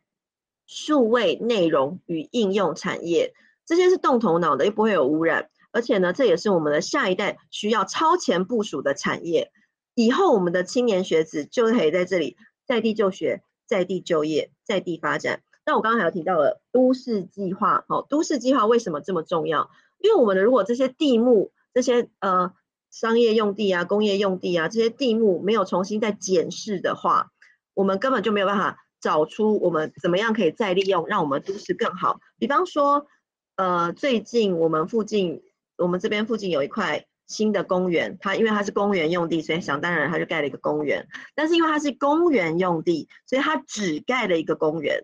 数位内容与应用产业。这些是动头脑的，又不会有污染，而且呢，这也是我们的下一代需要超前部署的产业。以后我们的青年学子就可以在这里在地就学、在地就业、在地发展。那我刚刚还有提到了都市计划，哦，都市计划为什么这么重要？因为我们如果这些地目、这些呃。商业用地啊，工业用地啊，这些地目没有重新再检视的话，我们根本就没有办法找出我们怎么样可以再利用，让我们都市更好。比方说，呃，最近我们附近，我们这边附近有一块新的公园，它因为它是公园用地，所以想当然它就盖了一个公园。但是因为它是公园用地，所以它只盖了一个公园。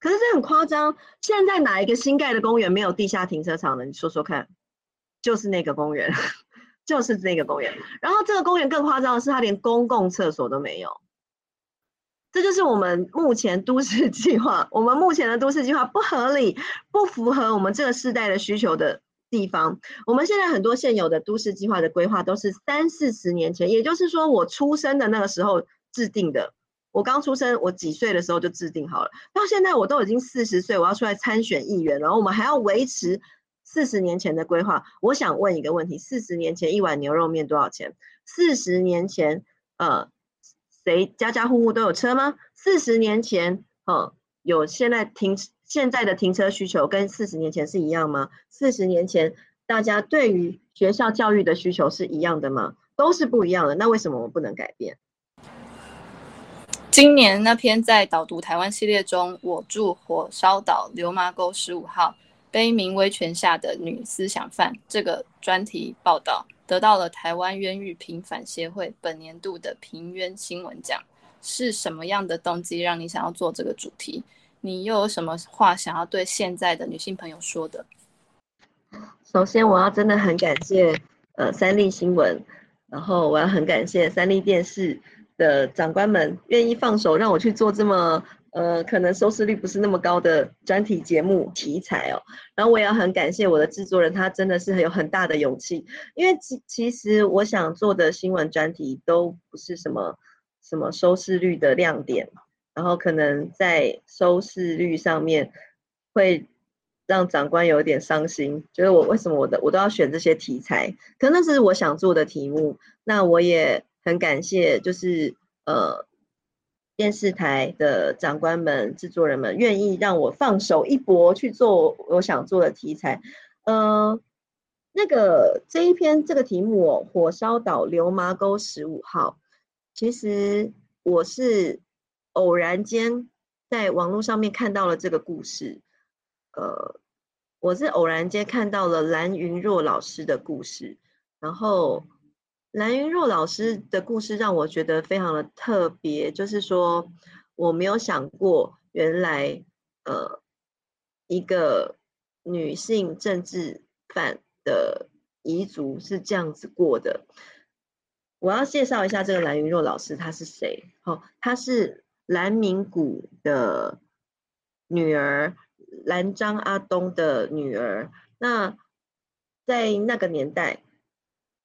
可是这很夸张，现在哪一个新盖的公园没有地下停车场的？你说说看，就是那个公园。就是那个公园，然后这个公园更夸张的是，它连公共厕所都没有。这就是我们目前都市计划，我们目前的都市计划不合理，不符合我们这个世代的需求的地方。我们现在很多现有的都市计划的规划都是三四十年前，也就是说我出生的那个时候制定的。我刚出生，我几岁的时候就制定好了，到现在我都已经四十岁，我要出来参选议员，然后我们还要维持。四十年前的规划，我想问一个问题：四十年前一碗牛肉面多少钱？四十年前，呃，谁家家户户都有车吗？四十年前，呃，有现在停现在的停车需求跟四十年前是一样吗？四十年前大家对于学校教育的需求是一样的吗？都是不一样的。那为什么我们不能改变？今年那篇在导读台湾系列中，我住火烧岛流麻沟十五号。悲鸣威权下的女思想犯这个专题报道得到了台湾冤狱平反协会本年度的平冤新闻奖。是什么样的动机让你想要做这个主题？你又有什么话想要对现在的女性朋友说的？首先，我要真的很感谢呃三立新闻，然后我要很感谢三立电视的长官们愿意放手让我去做这么。呃，可能收视率不是那么高的专题节目题材哦。然后我也要很感谢我的制作人，他真的是很有很大的勇气。因为其其实我想做的新闻专题都不是什么什么收视率的亮点，然后可能在收视率上面会让长官有点伤心，觉得我为什么我的我都要选这些题材？可能那是我想做的题目。那我也很感谢，就是呃。电视台的长官们、制作人们愿意让我放手一搏去做我想做的题材。呃，那个这一篇这个题目哦，《火烧岛流麻沟十五号》，其实我是偶然间在网络上面看到了这个故事。呃，我是偶然间看到了蓝云若老师的故事，然后。蓝云若老师的故事让我觉得非常的特别，就是说我没有想过，原来呃一个女性政治犯的彝族是这样子过的。我要介绍一下这个蓝云若老师，他是谁？哦，他是蓝明谷的女儿，蓝张阿东的女儿。那在那个年代。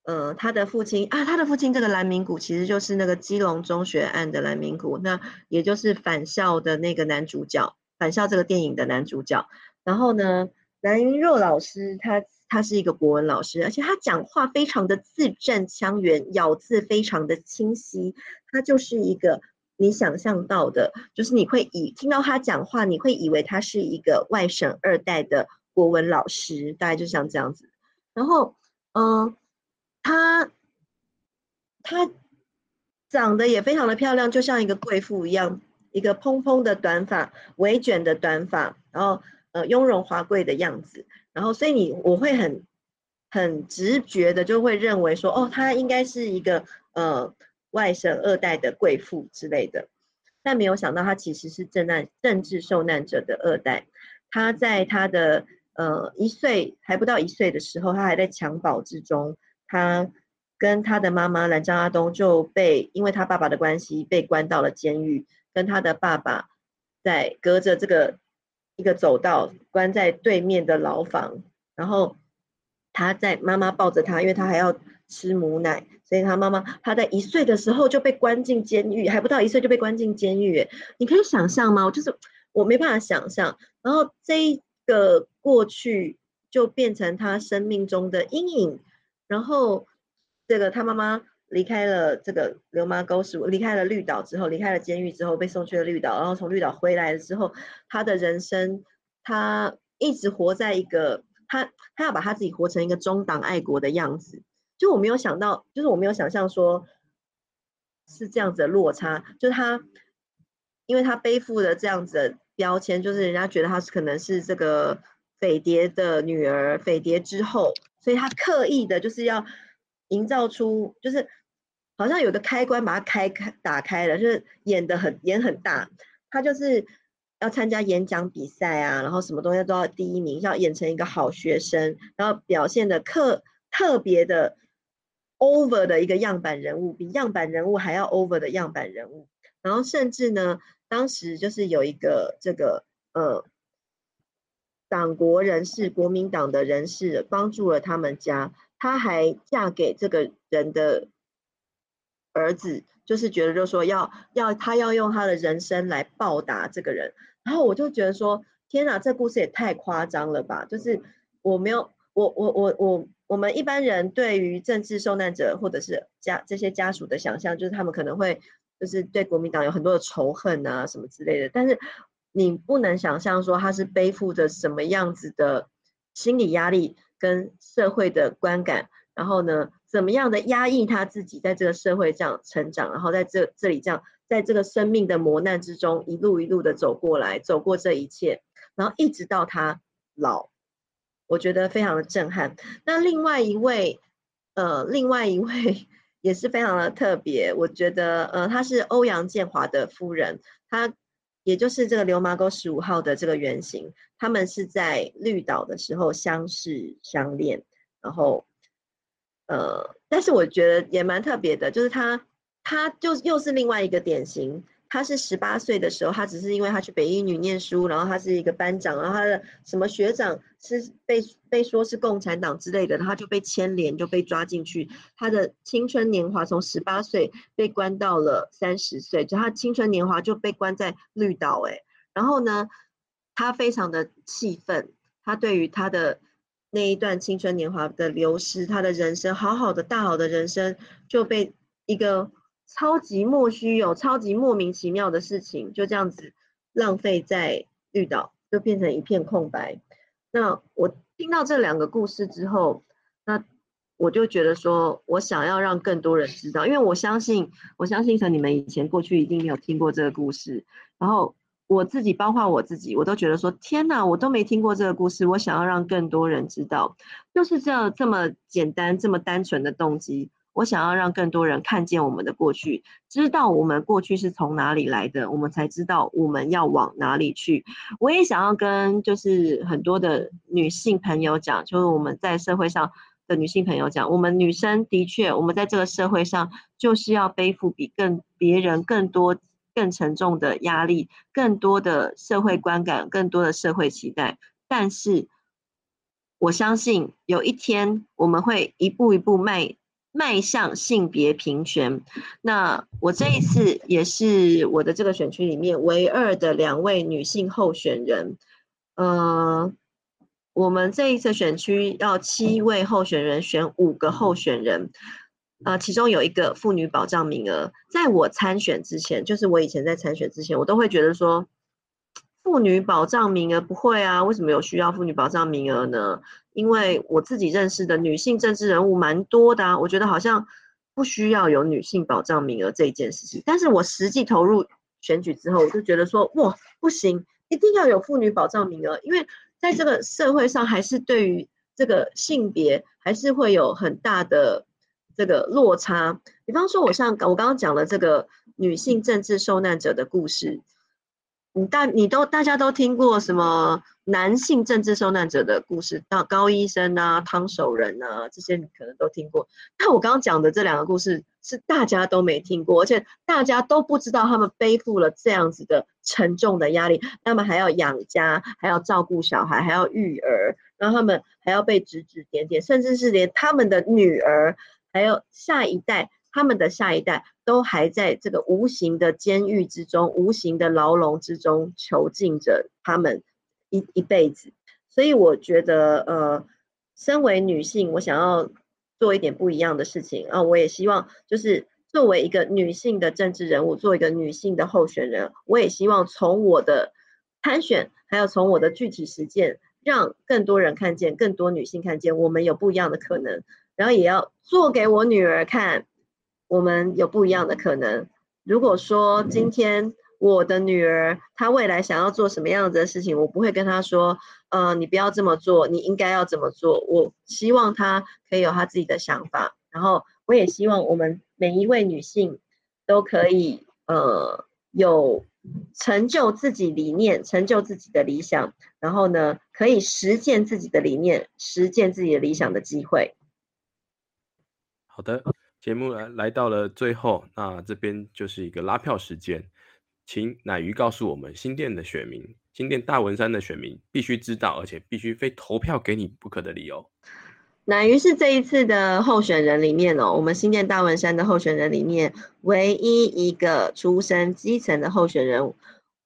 呃，他的父亲啊，他的父亲这个蓝明谷其实就是那个基隆中学案的蓝明谷，那也就是返校的那个男主角，返校这个电影的男主角。然后呢，蓝云若老师他他是一个国文老师，而且他讲话非常的字正腔圆，咬字非常的清晰。他就是一个你想象到的，就是你会以听到他讲话，你会以为他是一个外省二代的国文老师，大概就像这样子。然后，嗯。他他长得也非常的漂亮，就像一个贵妇一样，一个蓬蓬的短发，微卷的短发，然后呃雍容华贵的样子，然后所以你我会很很直觉的就会认为说，哦，他应该是一个呃外省二代的贵妇之类的，但没有想到他其实是政难政治受难者的二代，他在他的呃一岁还不到一岁的时候，他还在襁褓之中。他跟他的妈妈蓝张阿东就被因为他爸爸的关系被关到了监狱，跟他的爸爸在隔着这个一个走道关在对面的牢房，然后他在妈妈抱着他，因为他还要吃母奶，所以他妈妈他在一岁的时候就被关进监狱，还不到一岁就被关进监狱。你可以想象吗？我就是我没办法想象。然后这一个过去就变成他生命中的阴影。然后这个他妈妈离开了这个流麻沟市，离开了绿岛之后，离开了监狱之后，被送去了绿岛。然后从绿岛回来了之后，他的人生他一直活在一个。他他要把他自己活成一个中党爱国的样子，就我没有想到，就是我没有想象说，是这样子的落差。就是他，因为他背负的这样子的标签，就是人家觉得他是可能是这个匪谍的女儿，匪谍之后，所以他刻意的就是要营造出，就是好像有个开关把它开开打开了，就是演的很演很大，他就是。要参加演讲比赛啊，然后什么东西都要第一名，要演成一个好学生，然后表现的特特别的 over 的一个样板人物，比样板人物还要 over 的样板人物。然后甚至呢，当时就是有一个这个呃党国人士，国民党的人士帮助了他们家，他还嫁给这个人的儿子，就是觉得就说要要他要用他的人生来报答这个人。然后我就觉得说，天哪，这故事也太夸张了吧！就是我没有，我我我我，我们一般人对于政治受难者或者是家这些家属的想象，就是他们可能会就是对国民党有很多的仇恨啊什么之类的。但是你不能想象说他是背负着什么样子的心理压力跟社会的观感，然后呢，怎么样的压抑他自己在这个社会这样成长，然后在这这里这样。在这个生命的磨难之中，一路一路的走过来，走过这一切，然后一直到他老，我觉得非常的震撼。那另外一位，呃，另外一位 也是非常的特别，我觉得，呃，他是欧阳建华的夫人，他也就是这个流麻沟十五号的这个原型，他们是在绿岛的时候相识相恋，然后，呃，但是我觉得也蛮特别的，就是他。他就又是另外一个典型。他是十八岁的时候，他只是因为他去北一女念书，然后他是一个班长，然后他的什么学长是被被说是共产党之类的，他就被牵连，就被抓进去。他的青春年华从十八岁被关到了三十岁，就他青春年华就被关在绿岛。哎，然后呢，他非常的气愤，他对于他的那一段青春年华的流失，他的人生好好的大好的人生就被一个。超级莫须有、超级莫名其妙的事情，就这样子浪费在绿岛，就变成一片空白。那我听到这两个故事之后，那我就觉得说，我想要让更多人知道，因为我相信，我相信从你们以前过去一定没有听过这个故事。然后我自己，包括我自己，我都觉得说，天哪，我都没听过这个故事。我想要让更多人知道，就是这样这么简单、这么单纯的动机。我想要让更多人看见我们的过去，知道我们过去是从哪里来的，我们才知道我们要往哪里去。我也想要跟就是很多的女性朋友讲，就是我们在社会上的女性朋友讲，我们女生的确，我们在这个社会上就是要背负比更别人更多、更沉重的压力，更多的社会观感，更多的社会期待。但是我相信有一天我们会一步一步迈。迈向性别平权。那我这一次也是我的这个选区里面唯二的两位女性候选人。呃，我们这一次选区要七位候选人选五个候选人，呃，其中有一个妇女保障名额。在我参选之前，就是我以前在参选之前，我都会觉得说。妇女保障名额不会啊？为什么有需要妇女保障名额呢？因为我自己认识的女性政治人物蛮多的啊，我觉得好像不需要有女性保障名额这一件事情。但是我实际投入选举之后，我就觉得说，哇，不行，一定要有妇女保障名额，因为在这个社会上，还是对于这个性别还是会有很大的这个落差。比方说，我像我刚刚讲的这个女性政治受难者的故事。你大你都大家都听过什么男性政治受难者的故事？到高医生啊、汤守仁啊，这些你可能都听过。但我刚刚讲的这两个故事是大家都没听过，而且大家都不知道他们背负了这样子的沉重的压力，他们还要养家，还要照顾小孩，还要育儿，然后他们还要被指指点点，甚至是连他们的女儿还有下一代，他们的下一代都还在这个无形的监狱之中、无形的牢笼之中囚禁着他们一一辈子。所以我觉得，呃，身为女性，我想要做一点不一样的事情啊！我也希望，就是作为一个女性的政治人物，做一个女性的候选人，我也希望从我的参选，还有从我的具体实践，让更多人看见，更多女性看见，我们有不一样的可能。然后也要做给我女儿看，我们有不一样的可能。如果说今天，我的女儿，她未来想要做什么样子的事情，我不会跟她说，呃，你不要这么做，你应该要怎么做。我希望她可以有她自己的想法，然后我也希望我们每一位女性都可以，呃，有成就自己理念、成就自己的理想，然后呢，可以实践自己的理念、实践自己的理想的机会。好的，节目来来到了最后，那这边就是一个拉票时间。请奶鱼告诉我们，新店的选民，新店大文山的选民必须知道，而且必须非投票给你不可的理由。奶鱼是这一次的候选人里面哦，我们新店大文山的候选人里面唯一一个出身基层的候选人。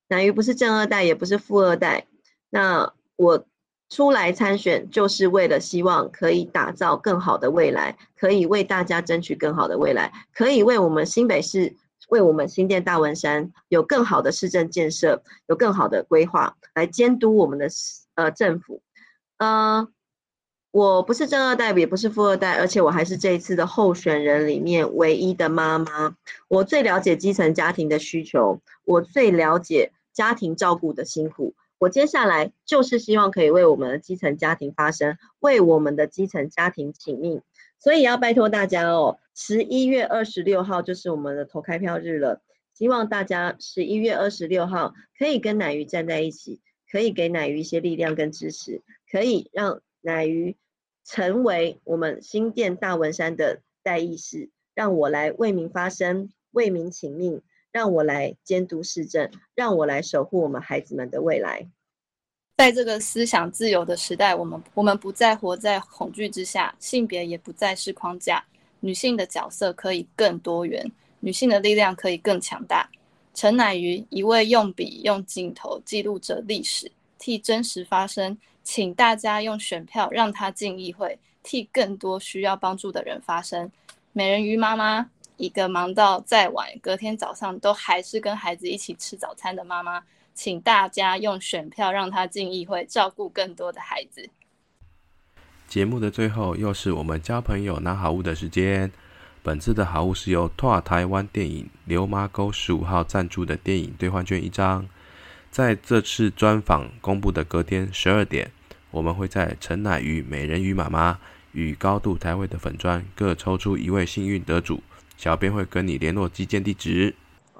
奶鱼不是正二代，也不是富二代。那我出来参选，就是为了希望可以打造更好的未来，可以为大家争取更好的未来，可以为我们新北市。为我们新店大文山有更好的市政建设，有更好的规划来监督我们的呃政府。呃，我不是正二代，也不是富二代，而且我还是这一次的候选人里面唯一的妈妈。我最了解基层家庭的需求，我最了解家庭照顾的辛苦。我接下来就是希望可以为我们的基层家庭发声，为我们的基层家庭请命。所以要拜托大家哦。十一月二十六号就是我们的投开票日了，希望大家十一月二十六号可以跟奶鱼站在一起，可以给奶鱼一些力量跟支持，可以让奶鱼成为我们新店大文山的代议士，让我来为民发声，为民请命，让我来监督市政，让我来守护我们孩子们的未来。在这个思想自由的时代，我们我们不再活在恐惧之下，性别也不再是框架。女性的角色可以更多元，女性的力量可以更强大。陈乃瑜，一位用笔、用镜头记录着历史，替真实发声，请大家用选票让他进议会，替更多需要帮助的人发声。美人鱼妈妈，一个忙到再晚，隔天早上都还是跟孩子一起吃早餐的妈妈，请大家用选票让他进议会，照顾更多的孩子。节目的最后，又是我们交朋友拿好物的时间。本次的好物是由拓台湾电影流麻沟十五号赞助的电影兑换券一张。在这次专访公布的隔天十二点，我们会在陈乃鱼、美人鱼妈妈与高度台位的粉砖各抽出一位幸运得主，小编会跟你联络寄件地址。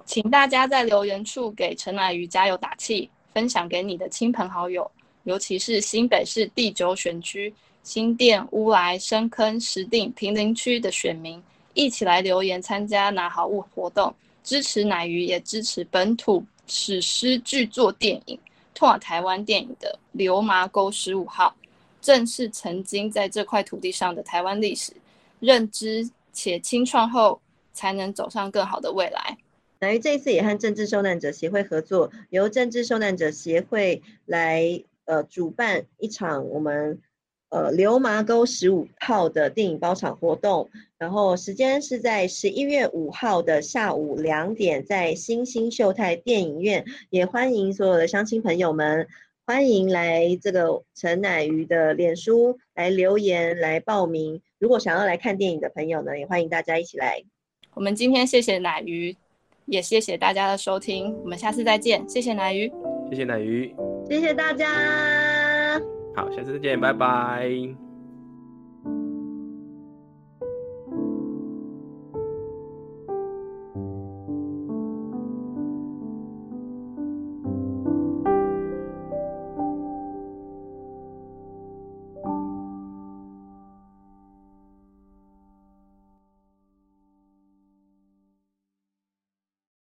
请大家在留言处给陈乃鱼加油打气，分享给你的亲朋好友，尤其是新北市第九选区。新店、乌来、深坑、石碇、平林区的选民一起来留言参加拿好物活动，支持乃鱼，也支持本土史诗巨作电影《拓台湾电影》的流麻沟十五号，正是曾经在这块土地上的台湾历史认知且清创后，才能走上更好的未来。奶鱼这一次也和政治受难者协会合作，由政治受难者协会来呃主办一场我们。呃，流麻沟十五号的电影包场活动，然后时间是在十一月五号的下午两点，在新兴秀泰电影院，也欢迎所有的乡亲朋友们，欢迎来这个陈乃瑜的脸书来留言来报名。如果想要来看电影的朋友呢，也欢迎大家一起来。我们今天谢谢乃瑜，也谢谢大家的收听，我们下次再见。谢谢奶鱼，谢谢奶鱼，谢谢大家。好，下次再见，拜拜。